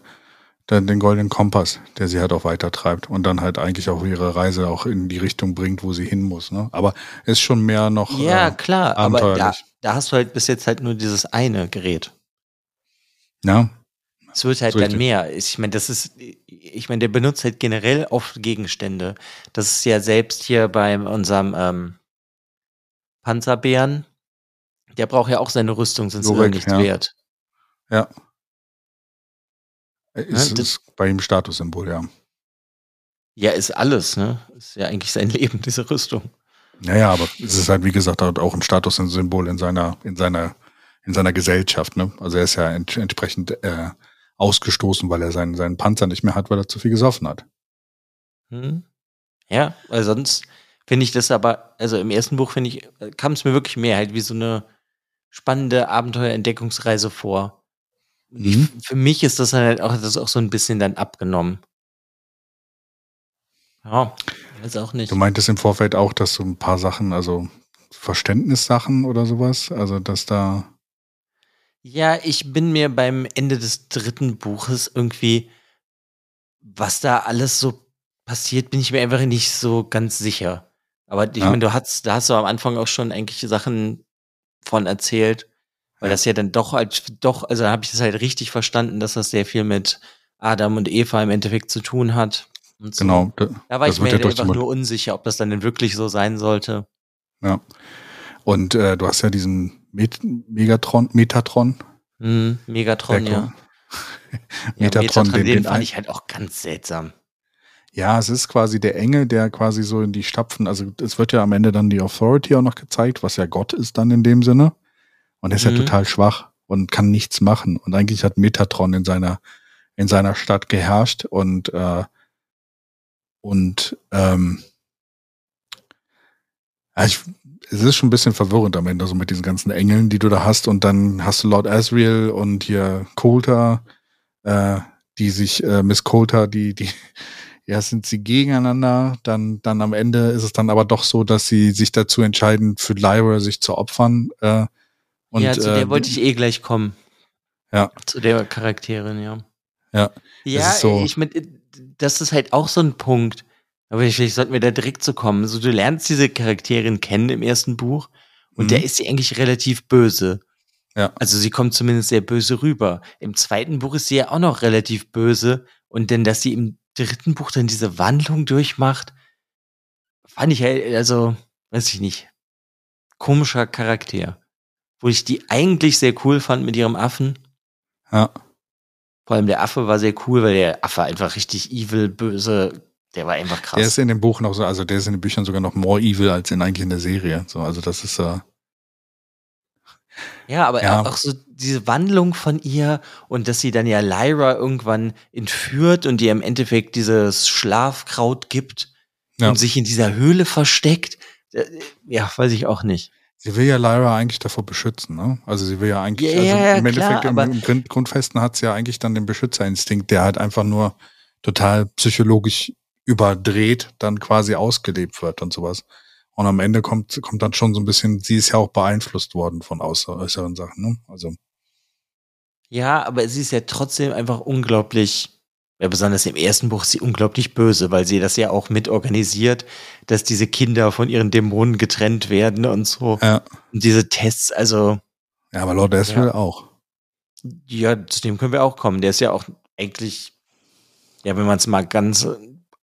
den, den goldenen Kompass, der sie halt auch weitertreibt und dann halt eigentlich auch ihre Reise auch in die Richtung bringt, wo sie hin muss. Ne? Aber ist schon mehr noch. Ja, äh, klar, aber da, da hast du halt bis jetzt halt nur dieses eine Gerät. Ja. Es wird halt so dann mehr. Ich meine, das ist, ich meine, der benutzt halt generell oft Gegenstände. Das ist ja selbst hier bei unserem ähm, Panzerbären, der braucht ja auch seine Rüstung, sonst er nichts ja. wert. Ja. Ist, ja, ist bei ihm Statussymbol, ja. Ja, ist alles, ne? Ist ja eigentlich sein Leben, diese Rüstung. Naja, aber es ist halt, wie gesagt, auch ein Statussymbol in seiner, in seiner, in seiner Gesellschaft, ne? Also er ist ja ent entsprechend äh, ausgestoßen, weil er seinen, seinen Panzer nicht mehr hat, weil er zu viel gesoffen hat. Hm. Ja, weil sonst finde ich das aber, also im ersten Buch finde ich, kam es mir wirklich mehr halt wie so eine spannende Abenteuerentdeckungsreise vor. Mhm. Ich, für mich ist das halt auch, das auch so ein bisschen dann abgenommen. Ja, weiß auch nicht. Du meintest im Vorfeld auch, dass so ein paar Sachen, also Verständnissachen oder sowas, also dass da. Ja, ich bin mir beim Ende des dritten Buches irgendwie, was da alles so passiert, bin ich mir einfach nicht so ganz sicher. Aber ich ja. meine, du hast, da hast du am Anfang auch schon eigentlich Sachen von erzählt, weil das ja dann doch halt, doch, also habe ich das halt richtig verstanden, dass das sehr viel mit Adam und Eva im Endeffekt zu tun hat. Und so. Genau. Da, Da war ich mir ja einfach nur unsicher, ob das dann denn wirklich so sein sollte. Ja. Und äh, du hast ja diesen Met Megatron, Metatron. Hm, Megatron, ja. kommt- ja. Metatron, den- den, fand ich halt auch ganz seltsam. Ja, es ist quasi der Engel, der quasi so in die Stapfen, also es wird ja am Ende dann die Authority auch noch gezeigt, was ja Gott ist dann in dem Sinne. Und er ist ja Mhm. total schwach und kann nichts machen. Und eigentlich hat Metatron in seiner, in seiner Stadt geherrscht und, äh, und ähm, ja, ich, es ist schon ein bisschen verwirrend am Ende, so mit diesen ganzen Engeln, die du da hast. Und dann hast du Lord Asriel und hier Coulter, äh, die sich, äh, Miss Coulter, die, die, ja, sind sie gegeneinander. Dann, dann am Ende ist es dann aber doch so, dass sie sich dazu entscheiden, für Lyra sich zu opfern. Äh, und, ja, zu der äh, wollte ich eh gleich kommen. Ja. Zu der Charakterin, ja. Ja. Ja, so- ich meine, das ist halt auch so ein Punkt. Aber vielleicht sollten wir da direkt zu kommen. So, du lernst diese Charakterin kennen im ersten Buch und Mhm. der ist sie eigentlich relativ böse. Ja. Also sie kommt zumindest sehr böse rüber. Im zweiten Buch ist sie ja auch noch relativ böse. Und denn, dass sie im dritten Buch dann diese Wandlung durchmacht, fand ich halt, also, weiß ich nicht, komischer Charakter. Wo ich die eigentlich sehr cool fand mit ihrem Affen. Ja. Vor allem der Affe war sehr cool, weil der Affe einfach richtig evil, böse, der war einfach krass. Der ist in dem Buch noch so, also der ist in den Büchern sogar noch more evil als in eigentlich in der Serie. So, also das ist äh, ja, aber Ja. auch so diese Wandlung von ihr und dass sie dann ja Lyra irgendwann entführt und ihr im Endeffekt dieses Schlafkraut gibt Ja. und sich in dieser Höhle versteckt. Äh, Ja, weiß ich auch nicht. Sie will ja Lyra eigentlich davor beschützen, ne? Also sie will ja eigentlich, Ja, also im klar, Endeffekt im, aber- im Grund, Grundfesten hat sie ja eigentlich dann den Beschützerinstinkt, der halt einfach nur total psychologisch überdreht, dann quasi ausgelebt wird und sowas. Und am Ende kommt, kommt dann schon so ein bisschen, sie ist ja auch beeinflusst worden von äußer- äußeren Sachen, ne? Also, Ja, aber sie ist ja trotzdem einfach unglaublich, ja, besonders im ersten Buch ist sie unglaublich böse, weil sie das ja auch mit organisiert, dass diese Kinder von ihren Dämonen getrennt werden und so. ja. Und diese Tests, also, Ja, aber Lord Asriel auch. ja, zu dem können wir auch kommen. Der ist ja auch eigentlich, ja, wenn man es mal ganz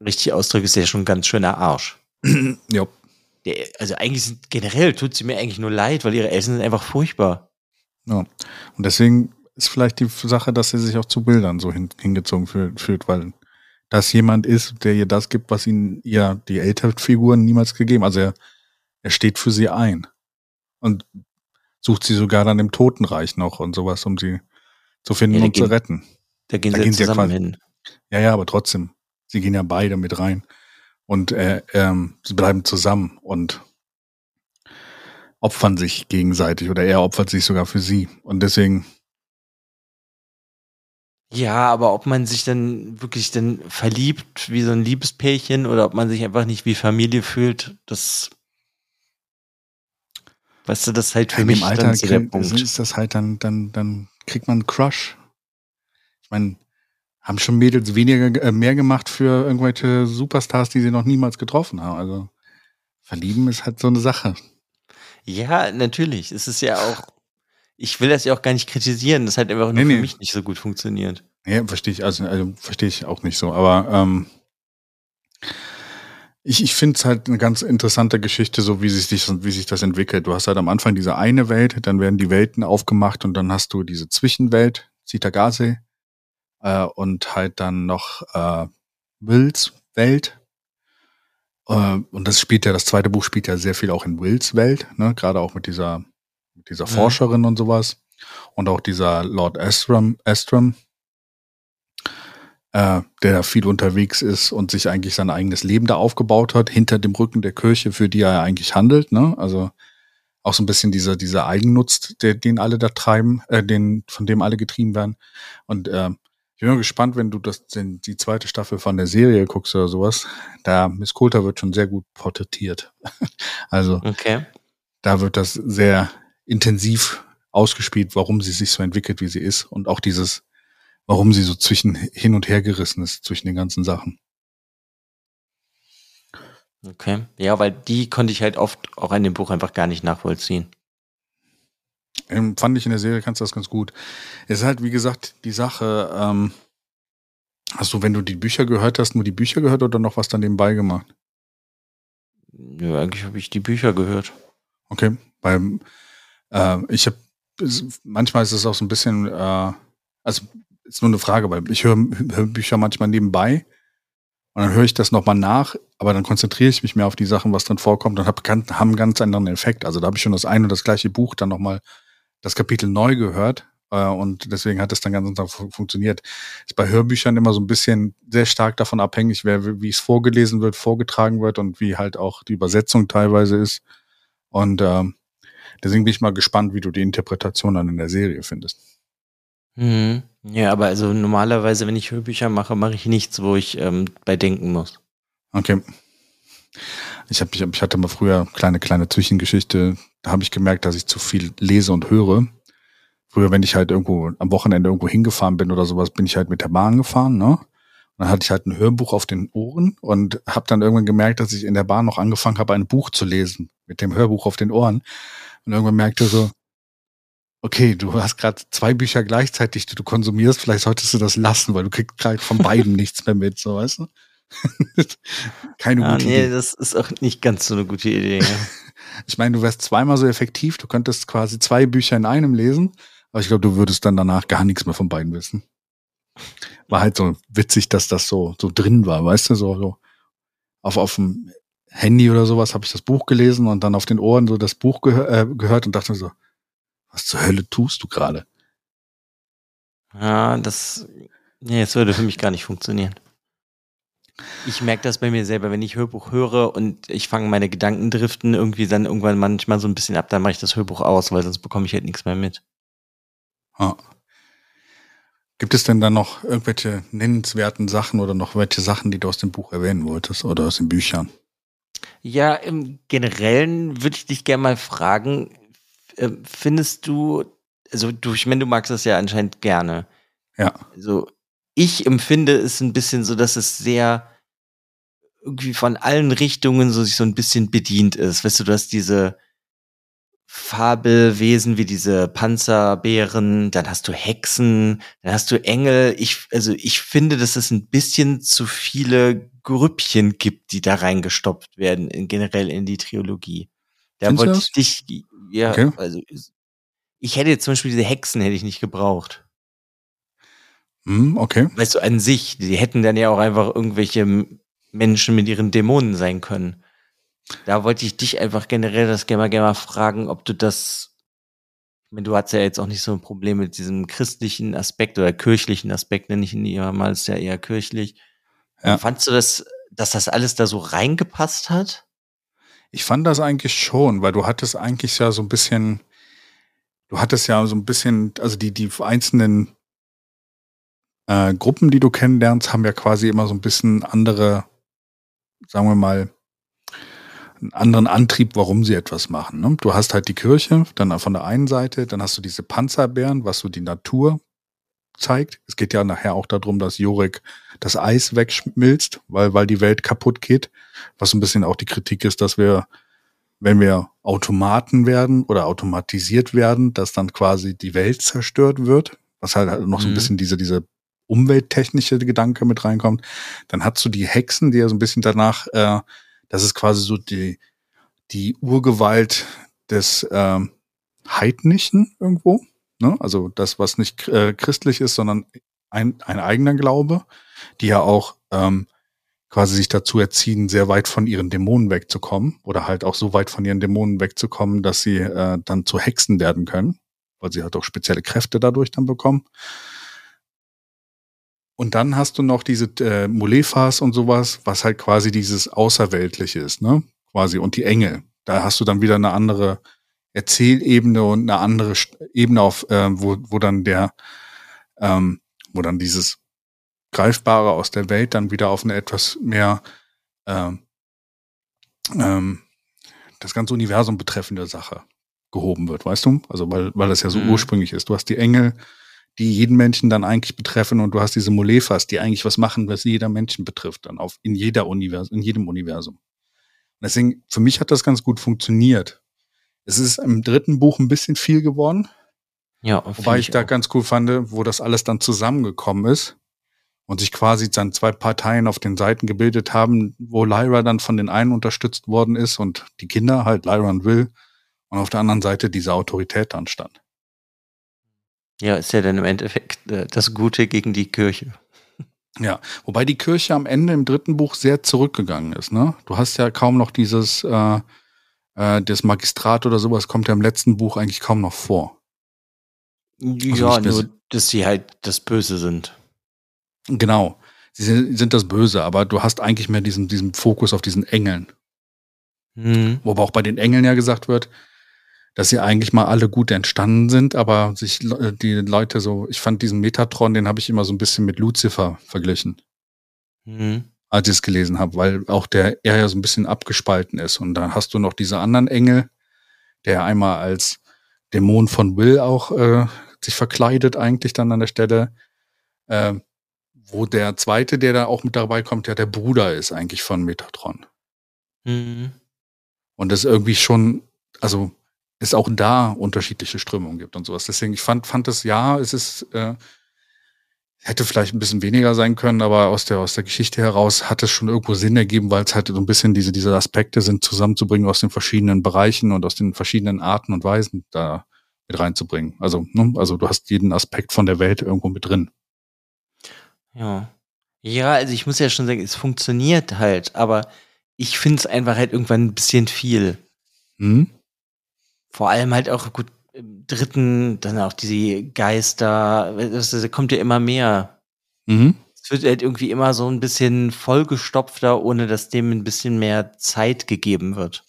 richtig ausdrückt, ist der schon ein ganz schöner Arsch. ja. Der, also eigentlich sind, generell tut sie mir eigentlich nur leid, weil ihre Eltern sind einfach furchtbar. Ja. Und deswegen ist vielleicht die Sache, dass sie sich auch zu Bildern so hin, hingezogen fühl- fühlt, weil das jemand ist, der ihr das gibt, was ihnen ihr die Elternfiguren niemals gegeben. Also er, er steht für sie ein und sucht sie sogar dann im Totenreich noch und sowas, um sie zu finden Ja, und zu gehen- retten. Da gehen Da sie gehen ja ja zusammen quasi- hin. Ja, ja, aber trotzdem, sie gehen ja beide mit rein und äh, ähm, sie bleiben zusammen und opfern sich gegenseitig oder er opfert sich sogar für sie und deswegen Ja, aber ob man sich dann wirklich dann verliebt wie so ein Liebespärchen oder ob man sich einfach nicht wie Familie fühlt, das weißt du, das ist halt für in mich Alter dann so der Punkt. ist das halt dann, dann, dann kriegt man einen Crush. Ich meine, haben schon Mädels weniger, äh, mehr gemacht für irgendwelche Superstars, die sie noch niemals getroffen haben. Also verlieben ist halt so eine Sache. Ja, natürlich. Es ist ja auch, ich will das ja auch gar nicht kritisieren, das hat einfach nur Nee, für nee. mich nicht so gut funktioniert. Ja, verstehe ich, also, also verstehe ich auch nicht so. Aber ähm, ich, ich finde es halt eine ganz interessante Geschichte, so wie sich, wie sich das entwickelt. Du hast halt am Anfang diese eine Welt, dann werden die Welten aufgemacht und dann hast du diese Zwischenwelt, Zitagase, äh, und halt dann noch äh, Wills Welt. Äh, und das spielt ja, das zweite Buch spielt ja sehr viel auch in Wills Welt, ne? gerade auch mit dieser, mit dieser Mhm. Forscherin und sowas. Und auch dieser Lord Astrum, Astrum äh, der da viel unterwegs ist und sich eigentlich sein eigenes Leben da aufgebaut hat, hinter dem Rücken der Kirche, für die er eigentlich handelt. Ne? Also auch so ein bisschen dieser, dieser Eigennutz, der, den alle da treiben, äh, den, von dem alle getrieben werden. Und äh, ich bin mal gespannt, wenn du das, den, die zweite Staffel von der Serie guckst oder sowas. Da Miss Coulter wird schon sehr gut porträtiert. also Okay. da wird das sehr intensiv ausgespielt, warum sie sich so entwickelt, wie sie ist und auch dieses, warum sie so zwischen hin und her gerissen ist zwischen den ganzen Sachen. Okay. Ja, weil die konnte ich halt oft auch in dem Buch einfach gar nicht nachvollziehen. Ähm, fand ich in der Serie kannst du das ganz gut. Es ist halt, wie gesagt, die Sache, ähm, Hast du, wenn du die Bücher gehört hast, nur die Bücher gehört oder noch was dann nebenbei gemacht? Ja, eigentlich habe ich die Bücher gehört. Okay, weil äh, ich habe manchmal ist es auch so ein bisschen, äh, also ist nur eine Frage, weil ich höre hör Bücher manchmal nebenbei und dann höre ich das nochmal nach, aber dann konzentriere ich mich mehr auf die Sachen, was drin vorkommt und habe haben einen ganz anderen Effekt. Also da habe ich schon das ein und das gleiche Buch dann nochmal das Kapitel neu gehört äh, und deswegen hat es dann ganz anders funktioniert. Ist bei Hörbüchern immer so ein bisschen sehr stark davon abhängig, wer, wie es vorgelesen wird, vorgetragen wird und wie halt auch die Übersetzung teilweise ist. Und äh, deswegen bin ich mal gespannt, wie du die Interpretation dann in der Serie findest. Mhm. Ja, aber also normalerweise, wenn ich Hörbücher mache, mache ich nichts, wo ich ähm, bei denken muss. Okay. Ich, hab, ich, ich hatte mal früher kleine, kleine Zwischengeschichte, da habe ich gemerkt, dass ich zu viel lese und höre. Früher, wenn ich halt irgendwo am Wochenende irgendwo hingefahren bin oder sowas, bin ich halt mit der Bahn gefahren, ne? Und dann hatte ich halt ein Hörbuch auf den Ohren und habe dann irgendwann gemerkt, dass ich in der Bahn noch angefangen habe, ein Buch zu lesen mit dem Hörbuch auf den Ohren. Und irgendwann merkte so, okay, du hast gerade zwei Bücher gleichzeitig, die du konsumierst, vielleicht solltest du das lassen, weil du kriegst gerade von beiden nichts mehr mit, so weißt du? Keine ah, gute nee, Idee. das ist auch nicht ganz so eine gute Idee. Ja. ich meine, du wärst zweimal so effektiv, du könntest quasi zwei Bücher in einem lesen, aber ich glaube, du würdest dann danach gar nichts mehr von beiden wissen. War halt so witzig, dass das so, so drin war, weißt du, so, so auf, auf dem Handy oder sowas habe ich das Buch gelesen und dann auf den Ohren so das Buch gehör, äh, gehört und dachte so, was zur Hölle tust du gerade? Ja, das, nee, das würde für mich gar nicht funktionieren. Ich merke das bei mir selber, wenn ich Hörbuch höre und ich fange meine Gedanken driften irgendwie dann irgendwann manchmal so ein bisschen ab, dann mache ich das Hörbuch aus, weil sonst bekomme ich halt nichts mehr mit. Ah. Gibt es denn dann noch irgendwelche nennenswerten Sachen oder noch welche Sachen, die du aus dem Buch erwähnen wolltest oder aus den Büchern? Ja, im Generellen würde ich dich gerne mal fragen, äh, findest du, also du, ich meine, du magst das ja anscheinend gerne. Ja. Also ich empfinde es ein bisschen so, dass es sehr irgendwie von allen Richtungen so sich so ein bisschen bedient ist. Weißt du, du hast diese Fabelwesen wie diese Panzerbären, dann hast du Hexen, dann hast du Engel. Ich, also ich finde, dass es ein bisschen zu viele Grüppchen gibt, die da reingestopft werden, in, generell in die Trilogie. Da Findest wollte ich dich, ja, okay. also ich hätte jetzt zum Beispiel diese Hexen hätte ich nicht gebraucht. Mm, okay. Weißt du, an sich, die hätten dann ja auch einfach irgendwelche Menschen mit ihren Dämonen sein können. Da wollte ich dich einfach generell das gerne mal, gerne mal fragen, ob du das, ich meine, du hast ja jetzt auch nicht so ein Problem mit diesem christlichen Aspekt oder kirchlichen Aspekt, nenne ich ihn immer mal, ist ja eher kirchlich. Ja. Fandst du das, dass das alles da so reingepasst hat? Ich fand das eigentlich schon, weil du hattest eigentlich ja so ein bisschen, du hattest ja so ein bisschen, also die, die einzelnen äh, Gruppen, die du kennenlernst, haben ja quasi immer so ein bisschen andere, sagen wir mal, einen anderen Antrieb, warum sie etwas machen. Ne? Du hast halt die Kirche, dann von der einen Seite, dann hast du diese Panzerbären, was so die Natur zeigt. Es geht ja nachher auch darum, dass Jorik das Eis wegschmilzt, weil, weil die Welt kaputt geht. Was ein bisschen auch die Kritik ist, dass wir, wenn wir Automaten werden oder automatisiert werden, dass dann quasi die Welt zerstört wird. Was halt noch so ein mhm. bisschen diese, diese umwelttechnische Gedanke mit reinkommt. Dann hast du die Hexen, die ja so ein bisschen danach äh, das ist quasi so die, die Urgewalt des ähm, Heidnischen irgendwo. Ne? Also das, was nicht äh, christlich ist, sondern ein, ein eigener Glaube, die ja auch ähm, quasi sich dazu erziehen, sehr weit von ihren Dämonen wegzukommen oder halt auch so weit von ihren Dämonen wegzukommen, dass sie äh, dann zu Hexen werden können, weil sie halt auch spezielle Kräfte dadurch dann bekommen. Und dann hast du noch diese äh, Molefas und sowas, was halt quasi dieses Außerweltliche ist, ne? Quasi. Und die Engel. Da hast du dann wieder eine andere Erzählebene und eine andere Ebene, auf, äh, wo, wo dann der, ähm, wo dann dieses Greifbare aus der Welt dann wieder auf eine etwas mehr ähm, ähm, das ganze Universum betreffende Sache gehoben wird, weißt du? Also weil, weil das ja so mhm. ursprünglich ist. Du hast die Engel, die jeden Menschen dann eigentlich betreffen und du hast diese Molefas, die eigentlich was machen, was jeder Menschen betrifft, dann auf in jeder Universum, in jedem Universum. Und deswegen, für mich hat das ganz gut funktioniert. Es ist im dritten Buch ein bisschen viel geworden. Ja, wobei ich, ich da ganz cool fand, wo das alles dann zusammengekommen ist. und sich quasi dann zwei Parteien auf den Seiten gebildet haben, wo Lyra dann von den einen unterstützt worden ist und die Kinder halt Lyra und Will und auf der anderen Seite diese Autorität dann stand. Ja, ist ja dann im Endeffekt äh, das Gute gegen die Kirche. Ja, wobei die Kirche am Ende im dritten Buch sehr zurückgegangen ist. Ne? Du hast ja kaum noch dieses, äh, äh, das Magistrat oder sowas kommt ja im letzten Buch eigentlich kaum noch vor. Also ja, nur, dass sie halt das Böse sind. Genau. Sie sind, sind, das Böse, aber du hast eigentlich mehr diesen, diesen Fokus auf diesen Engeln. Mhm. Wobei auch bei den Engeln ja gesagt wird, dass sie eigentlich mal alle gut entstanden sind, aber sich äh, die Leute so, ich fand diesen Metatron, den habe ich immer so ein bisschen mit Lucifer verglichen. Mhm. Als ich es gelesen habe, weil auch der er ja so ein bisschen abgespalten ist. Und dann hast du noch diese anderen Engel, der einmal als Dämon von Will auch äh, sich verkleidet, eigentlich dann an der Stelle. Äh, wo der zweite, der da auch mit dabei kommt, ja der Bruder ist eigentlich von Metatron. Mhm. Und das irgendwie schon, also es auch da unterschiedliche Strömungen gibt und sowas. Deswegen, ich fand, fand es, ja, es ist, äh, hätte vielleicht ein bisschen weniger sein können, aber aus der, aus der Geschichte heraus hat es schon irgendwo Sinn ergeben, weil es halt so ein bisschen diese, diese Aspekte sind, zusammenzubringen aus den verschiedenen Bereichen und aus den verschiedenen Arten und Weisen da mit reinzubringen. Also, ne, also du hast jeden Aspekt von der Welt irgendwo mit drin. Ja. Ja, also ich muss ja schon sagen, es funktioniert halt, aber ich finde es einfach halt irgendwann ein bisschen viel. Hm? Vor allem halt auch gut im dritten, dann auch diese Geister, das, das kommt ja immer mehr. Mhm. Es wird halt irgendwie immer so ein bisschen vollgestopfter, ohne dass dem ein bisschen mehr Zeit gegeben wird.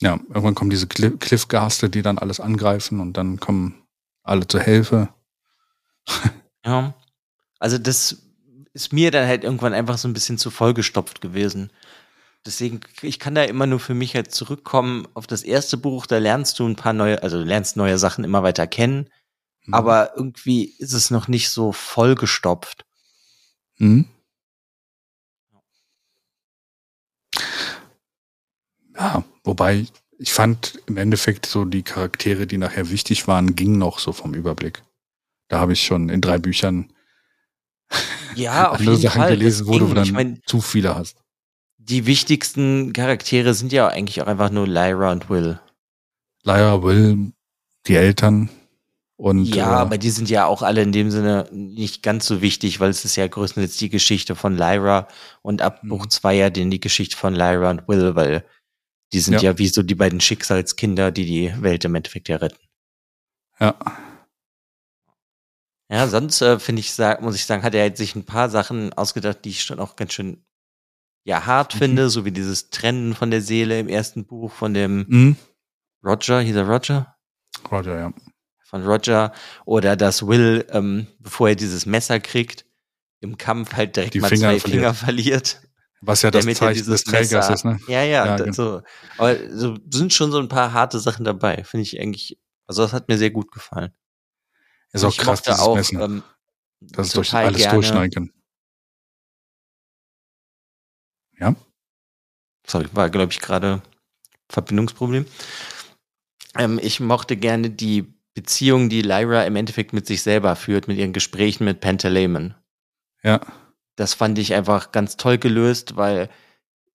Ja, irgendwann kommen diese Cliff Cliffgaste, die dann alles angreifen und dann kommen alle zur Hilfe. ja. Also das ist mir dann halt irgendwann einfach so ein bisschen zu vollgestopft gewesen. Deswegen, ich kann da immer nur für mich halt zurückkommen auf das erste Buch, da lernst du ein paar neue, also du lernst neue Sachen immer weiter kennen, mhm. aber irgendwie ist es noch nicht so vollgestopft. Mhm. Ja, wobei ich fand im Endeffekt so die Charaktere, die nachher wichtig waren, gingen noch so vom Überblick. Da habe ich schon in drei Büchern ja, auf jeden Sachen Fall. gelesen, wo du dann ich mein, zu viele hast die wichtigsten Charaktere sind ja eigentlich auch einfach nur Lyra und Will. Lyra, Will, die Eltern und. Ja, äh, aber die sind ja auch alle in dem Sinne nicht ganz so wichtig, weil es ist ja größtenteils die Geschichte von Lyra und ab mhm. Buch 2 ja die Geschichte von Lyra und Will, weil die sind ja. ja wie so die beiden Schicksalskinder, die die Welt im Endeffekt ja retten. Ja. Ja, sonst äh, finde ich, sag, muss ich sagen, hat er sich ein paar Sachen ausgedacht, die ich schon auch ganz schön ja hart mhm. finde, so wie dieses Trennen von der Seele im ersten Buch von dem mhm. Roger, hieß er Roger? Roger, ja. Von Roger. Oder dass Will, ähm, bevor er dieses Messer kriegt, im Kampf halt direkt Die mal Finger zwei verliert. Finger verliert. Was ja das Zeichen des Trägers Messer. ist, ne? Ja, ja, ja genau. so. Aber so sind schon so ein paar harte Sachen dabei, finde ich eigentlich. Also das hat mir sehr gut gefallen. Ist auch ich krass, dieses auch, Messen. Ähm, das durch alles gerne, durchschneiden kann. Ja. Sorry, war, glaube ich, gerade Verbindungsproblem. Ähm, ich mochte gerne die Beziehung, die Lyra im Endeffekt mit sich selber führt, mit ihren Gesprächen mit Pantaleimon. Ja. Das fand ich einfach ganz toll gelöst, weil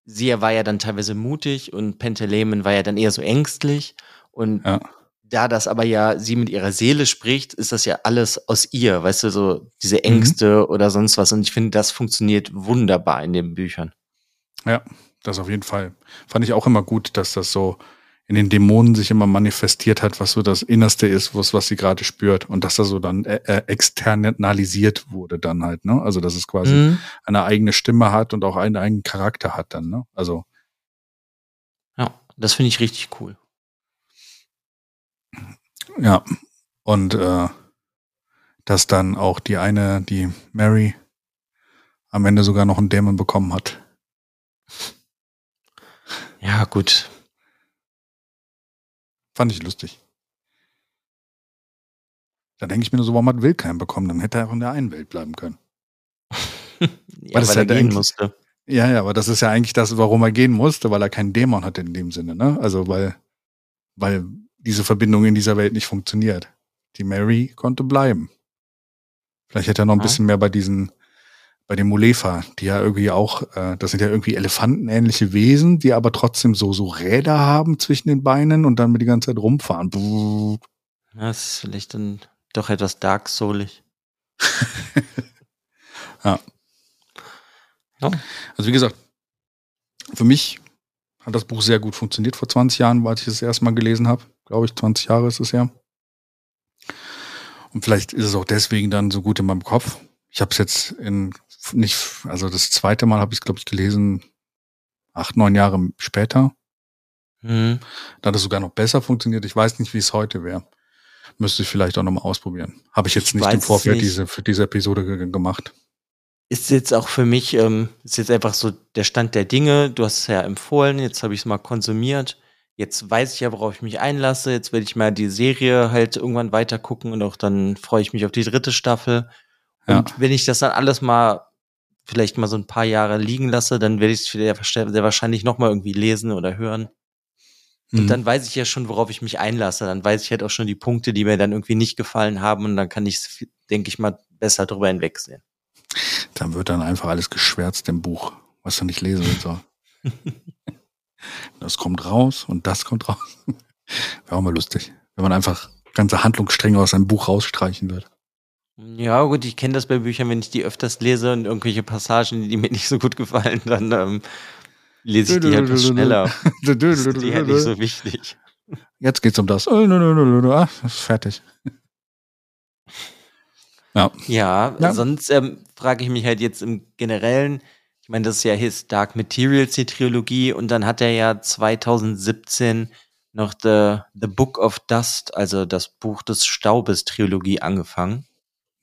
sie war ja dann teilweise mutig und Pantaleimon war ja dann eher so ängstlich. Und ja. da das aber ja sie mit ihrer Seele spricht, ist das ja alles aus ihr, weißt du, so diese mhm. Ängste mhm. oder sonst was. Und ich finde, das funktioniert wunderbar in den Büchern. Ja, das auf jeden Fall. Fand ich auch immer gut, dass das so in den Dämonen sich immer manifestiert hat, was so das Innerste ist, was, was sie gerade spürt und dass das so dann äh, äh, externalisiert wurde dann halt, ne? Also dass es quasi mhm. eine eigene Stimme hat und auch einen eigenen Charakter hat dann, ne? Also ja, das finde ich richtig cool. Ja, und äh, dass dann auch die eine, die Mary, am Ende sogar noch einen Dämon bekommen hat. Ja, gut. Fand ich lustig. Da denke ich mir nur so, warum hat Will keinen bekommen? Dann hätte er auch in der einen Welt bleiben können. ja, weil, weil er gehen musste. Ja, ja, aber das ist ja eigentlich das, warum er gehen musste, weil er keinen Dämon hatte in dem Sinne, ne? Also weil, weil diese Verbindung in dieser Welt nicht funktioniert. Die Mary konnte bleiben. Vielleicht hätte er noch ein ja. bisschen mehr bei diesen bei den Mulefa, die ja irgendwie auch, äh, das sind ja irgendwie elefantenähnliche Wesen, die aber trotzdem so, so Räder haben zwischen den Beinen und dann mit die ganze Zeit rumfahren. Das ist vielleicht dann doch etwas dark soulig. ja. ja. Also wie gesagt, für mich hat das Buch sehr gut funktioniert vor 20 Jahren, weil ich es das erste Mal gelesen habe. Glaube ich, 20 Jahre ist es ja. Und vielleicht ist es auch deswegen dann so gut in meinem Kopf. Ich habe es jetzt in nicht, also das zweite Mal habe ich es, glaube ich, gelesen, acht, neun Jahre später. Mhm. Da hat es sogar noch besser funktioniert. Ich weiß nicht, wie es heute wäre. Müsste ich vielleicht auch nochmal ausprobieren. Habe ich jetzt nicht im Vorfeld nicht. diese, für diese Episode gemacht. Ist jetzt auch für mich, ähm, ist jetzt einfach so der Stand der Dinge. Du hast es ja empfohlen, jetzt habe ich es mal konsumiert. Jetzt weiß ich ja, worauf ich mich einlasse. Jetzt werde ich mal die Serie halt irgendwann weiter gucken und auch dann freue ich mich auf die dritte Staffel. Und ja. wenn ich das dann alles mal vielleicht mal so ein paar Jahre liegen lasse, dann werde ich es sehr wahrscheinlich nochmal irgendwie lesen oder hören. Und mhm. dann weiß ich ja schon, worauf ich mich einlasse. Dann weiß ich halt auch schon die Punkte, die mir dann irgendwie nicht gefallen haben. Und dann kann ich, denke ich mal, besser drüber hinwegsehen. Dann wird dann einfach alles geschwärzt im Buch, was du nicht lesen soll. das kommt raus und das kommt raus. Wäre auch mal lustig, wenn man einfach ganze Handlungsstränge aus einem Buch rausstreichen würde. Ja, gut, ich kenne das bei Büchern, wenn ich die öfters lese und irgendwelche Passagen, die mir nicht so gut gefallen, dann ähm, lese ich die halt was schneller. das ist die halt nicht so wichtig. Jetzt geht's um das. Ah, fertig. Ja. Ja, ja. sonst ähm, frage ich mich halt jetzt im Generellen, ich meine, das ist ja His Dark Materials, die Trilogie, und dann hat er ja 2017 noch The, The Book of Dust, also das Buch des Staubes Trilogie angefangen.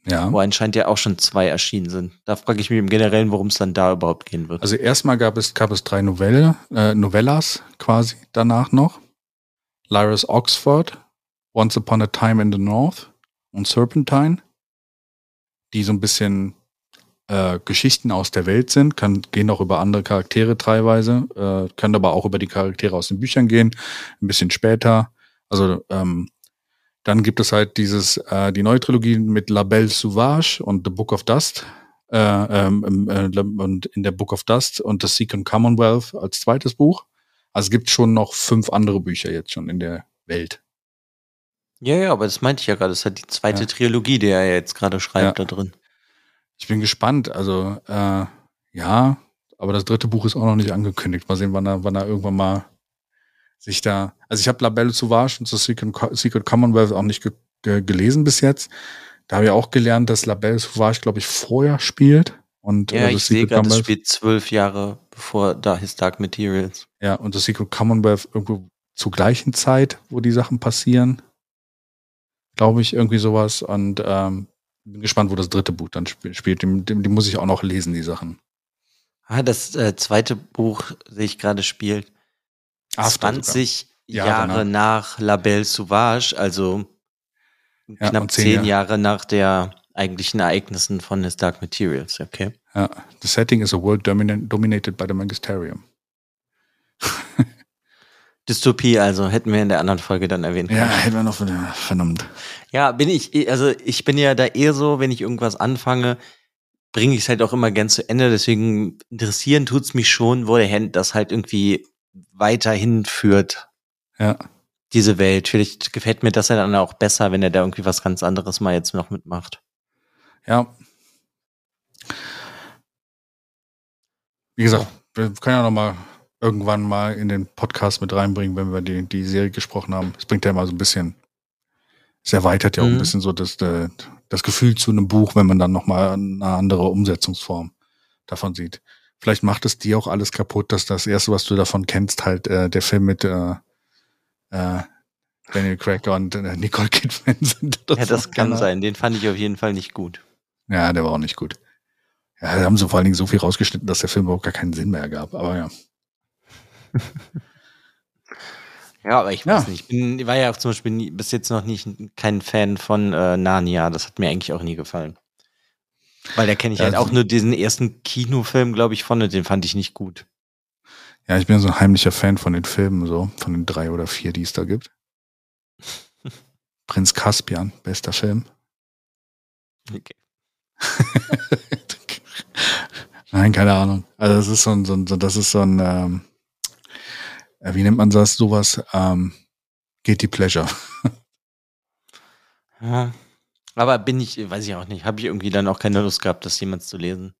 Ja. Wo anscheinend ja auch schon zwei erschienen sind. Da frage ich mich im Generellen, worum es dann da überhaupt gehen wird. Also erstmal gab es, gab es drei Novelle, äh, Novellas quasi danach noch. Lyra's Oxford, Once Upon a Time in the North und Serpentine, die so ein bisschen äh, Geschichten aus der Welt sind, kann, gehen auch über andere Charaktere teilweise, äh, können aber auch über die Charaktere aus den Büchern gehen, ein bisschen später. Also ähm, dann gibt es halt dieses, äh, die neue Trilogie mit La Belle Sauvage und The Book of Dust. Äh, ähm, äh, und in der Book of Dust und The Secret Commonwealth als zweites Buch. Also es gibt schon noch fünf andere Bücher jetzt schon in der Welt. Ja, ja, aber das meinte ich ja gerade. Das ist halt die zweite ja. Trilogie, die er jetzt gerade schreibt ja. da drin. Ich bin gespannt. Also, äh, ja, aber das dritte Buch ist auch noch nicht angekündigt. Mal sehen, wann er, wann er irgendwann mal sich da, also ich habe La Belle Sauvage und The Secret, Secret Commonwealth auch nicht ge ge gelesen bis jetzt. Da habe ich auch gelernt, dass La Belle Sauvage, glaube ich, vorher spielt. Und, ja, ich sehe gerade, das spielt zwölf Jahre bevor da His Dark Materials. Ja, und The Secret Commonwealth irgendwo zur gleichen Zeit, wo die Sachen passieren. Glaube ich, irgendwie sowas. Und ähm, bin gespannt, wo das dritte Buch dann spielt. Die, die, die muss ich auch noch lesen, die Sachen. Ah, das äh, zweite Buch sehe ich gerade spielt. After 20 sogar. Jahre genau. nach La Belle Sauvage, also ja, knapp zehn, Jahre. Jahre nach der eigentlichen Ereignissen von His Dark Materials, okay? Ja, the setting is a world dominated by the Magisterium. Dystopie, also hätten wir in der anderen Folge dann erwähnt. Ja, hätten wir noch verdammt. Ja, bin ich, also ich bin ja da eher so, wenn ich irgendwas anfange, bringe ich es halt auch immer gern zu Ende. Deswegen interessieren tut's mich schon, wo der Hand das halt irgendwie weiterhin führt. Ja. Diese Welt. Vielleicht gefällt mir das ja dann auch besser, wenn er da irgendwie was ganz anderes mal jetzt noch mitmacht. Ja. Wie gesagt, wir können ja noch mal irgendwann mal in den Podcast mit reinbringen, wenn wir die, die Serie gesprochen haben. Es bringt ja immer so ein bisschen, es erweitert ja auch ein mhm. bisschen so das, das Gefühl zu einem Buch, wenn man dann noch mal eine andere Umsetzungsform davon sieht. Vielleicht macht es dir auch alles kaputt, dass das erste, was du davon kennst, halt äh, der Film mit äh, äh, Daniel Craig und äh, Nicole Kidman sind. Ja, das kann sein. Den fand ich auf jeden Fall nicht gut. Ja, der war auch nicht gut. Ja, da haben sie vor allen Dingen so viel rausgeschnitten, dass der Film überhaupt gar keinen Sinn mehr gab. Aber ja. ja, aber ich weiß ja. nicht. Ich bin, war ja auch zum Beispiel nie, bis jetzt noch nicht kein Fan von äh, Narnia. Das hat mir eigentlich auch nie gefallen. Weil da kenne ich ja, halt auch nur diesen ersten Kinofilm, glaube ich, von und den fand ich nicht gut. Ja, ich bin so ein heimlicher Fan von den Filmen, so, von den drei oder vier, die es da gibt. Prinz Caspian, bester Film. Okay. Nein, keine Ahnung. Also das ist so ein, so ein das ist so ein, ähm, äh, wie nennt man das, sowas? Ähm, Guilty Pleasure. Ja. Aber bin ich, weiß ich auch nicht, habe ich irgendwie dann auch keine Lust gehabt, das jemals zu lesen.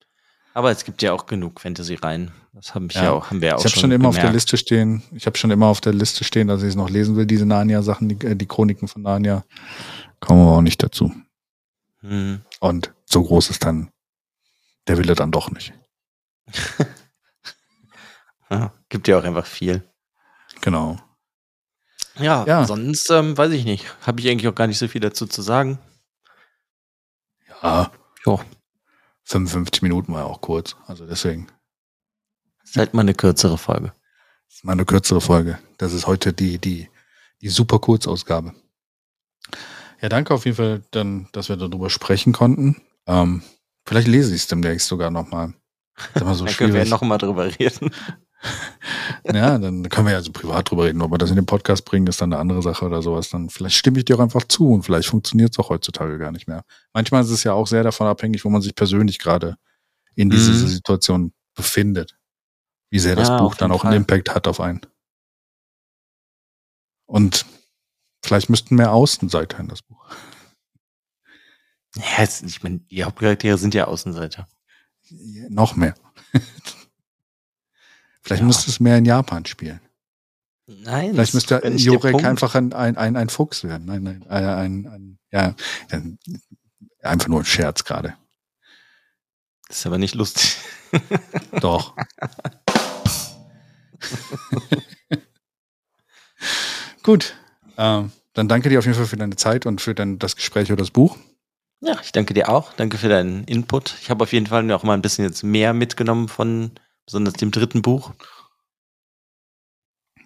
Aber es gibt ja auch genug Fantasy-Reihen. Das haben, ich ja. Ja. auch, haben wir ja auch Ich habe schon schon immer auf der gemerkt. Liste stehen. Ich habe schon immer auf der Liste stehen, dass ich es noch lesen will, diese Narnia-Sachen, die, äh, die Chroniken von Narnia. Kommen wir auch nicht dazu. Hm. Und so groß ist dann der Wille dann doch nicht. Ja, gibt ja auch einfach viel. Genau. Ja, Ja. sonst ähm, weiß ich nicht. Habe ich eigentlich auch gar nicht so viel dazu zu sagen. Ja, Jo, 55 Minuten war ja auch kurz. Also deswegen. ist halt mal eine kürzere Folge. Das ist mal eine kürzere Folge. Das ist heute die, die, die super Kurzausgabe. Ja, danke auf jeden Fall, dann, dass wir darüber sprechen konnten. Ähm, vielleicht lese ich es demnächst sogar nochmal. Ist immer so da können wir ja schwierig. noch mal drüber reden. Ja, dann können wir ja so privat drüber reden. Ob wir das in den Podcast bringen, ist dann eine andere Sache oder sowas. Dann vielleicht stimme ich dir auch einfach zu und vielleicht funktioniert es auch heutzutage gar nicht mehr. Manchmal ist es ja auch sehr davon abhängig, wo man sich persönlich gerade in dieser Mhm. Situation befindet. Wie sehr das Ja, Buch dann auch einen Fall. Impact hat auf einen. Und vielleicht müssten mehr Außenseiter in das Buch. Ja, jetzt, ich meine, die Hauptcharaktere sind ja Außenseiter. Ja, Noch mehr. vielleicht Ja. müsste es mehr in Japan spielen. Nein, Vielleicht müsste Jurek einfach ein, ein, ein, ein Fuchs werden. Nein, nein, ein, ein, ein ja, ein, einfach nur ein Scherz gerade. Das ist aber nicht lustig. Doch. Gut. Ähm, dann danke dir auf jeden Fall für deine Zeit und für dein, das Gespräch über das Buch. Ja, ich danke dir auch. Danke für deinen Input. Ich habe auf jeden Fall noch mal ein bisschen jetzt mehr mitgenommen von besonders dem dritten Buch.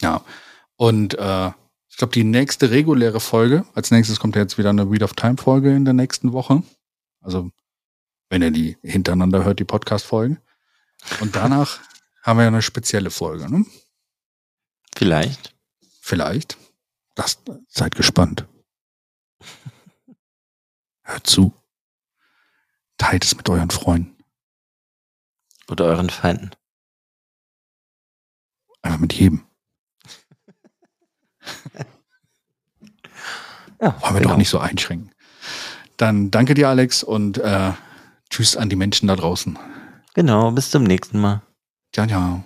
Ja. Und äh, ich glaube, die nächste reguläre Folge, als nächstes kommt ja jetzt wieder eine Read of Time Folge in der nächsten Woche. Also, wenn ihr die hintereinander hört, die Podcast-Folgen. Und danach haben wir ja eine spezielle Folge, ne? Vielleicht. Vielleicht. Das, seid gespannt. Hört zu. Teilt es mit euren Freunden. Oder euren Feinden. Einfach mit jedem. Ja, Wollen wir doch nicht so einschränken. Dann danke dir, Alex, und äh, tschüss an die Menschen da draußen. Genau, bis zum nächsten Mal. Ciao, ciao.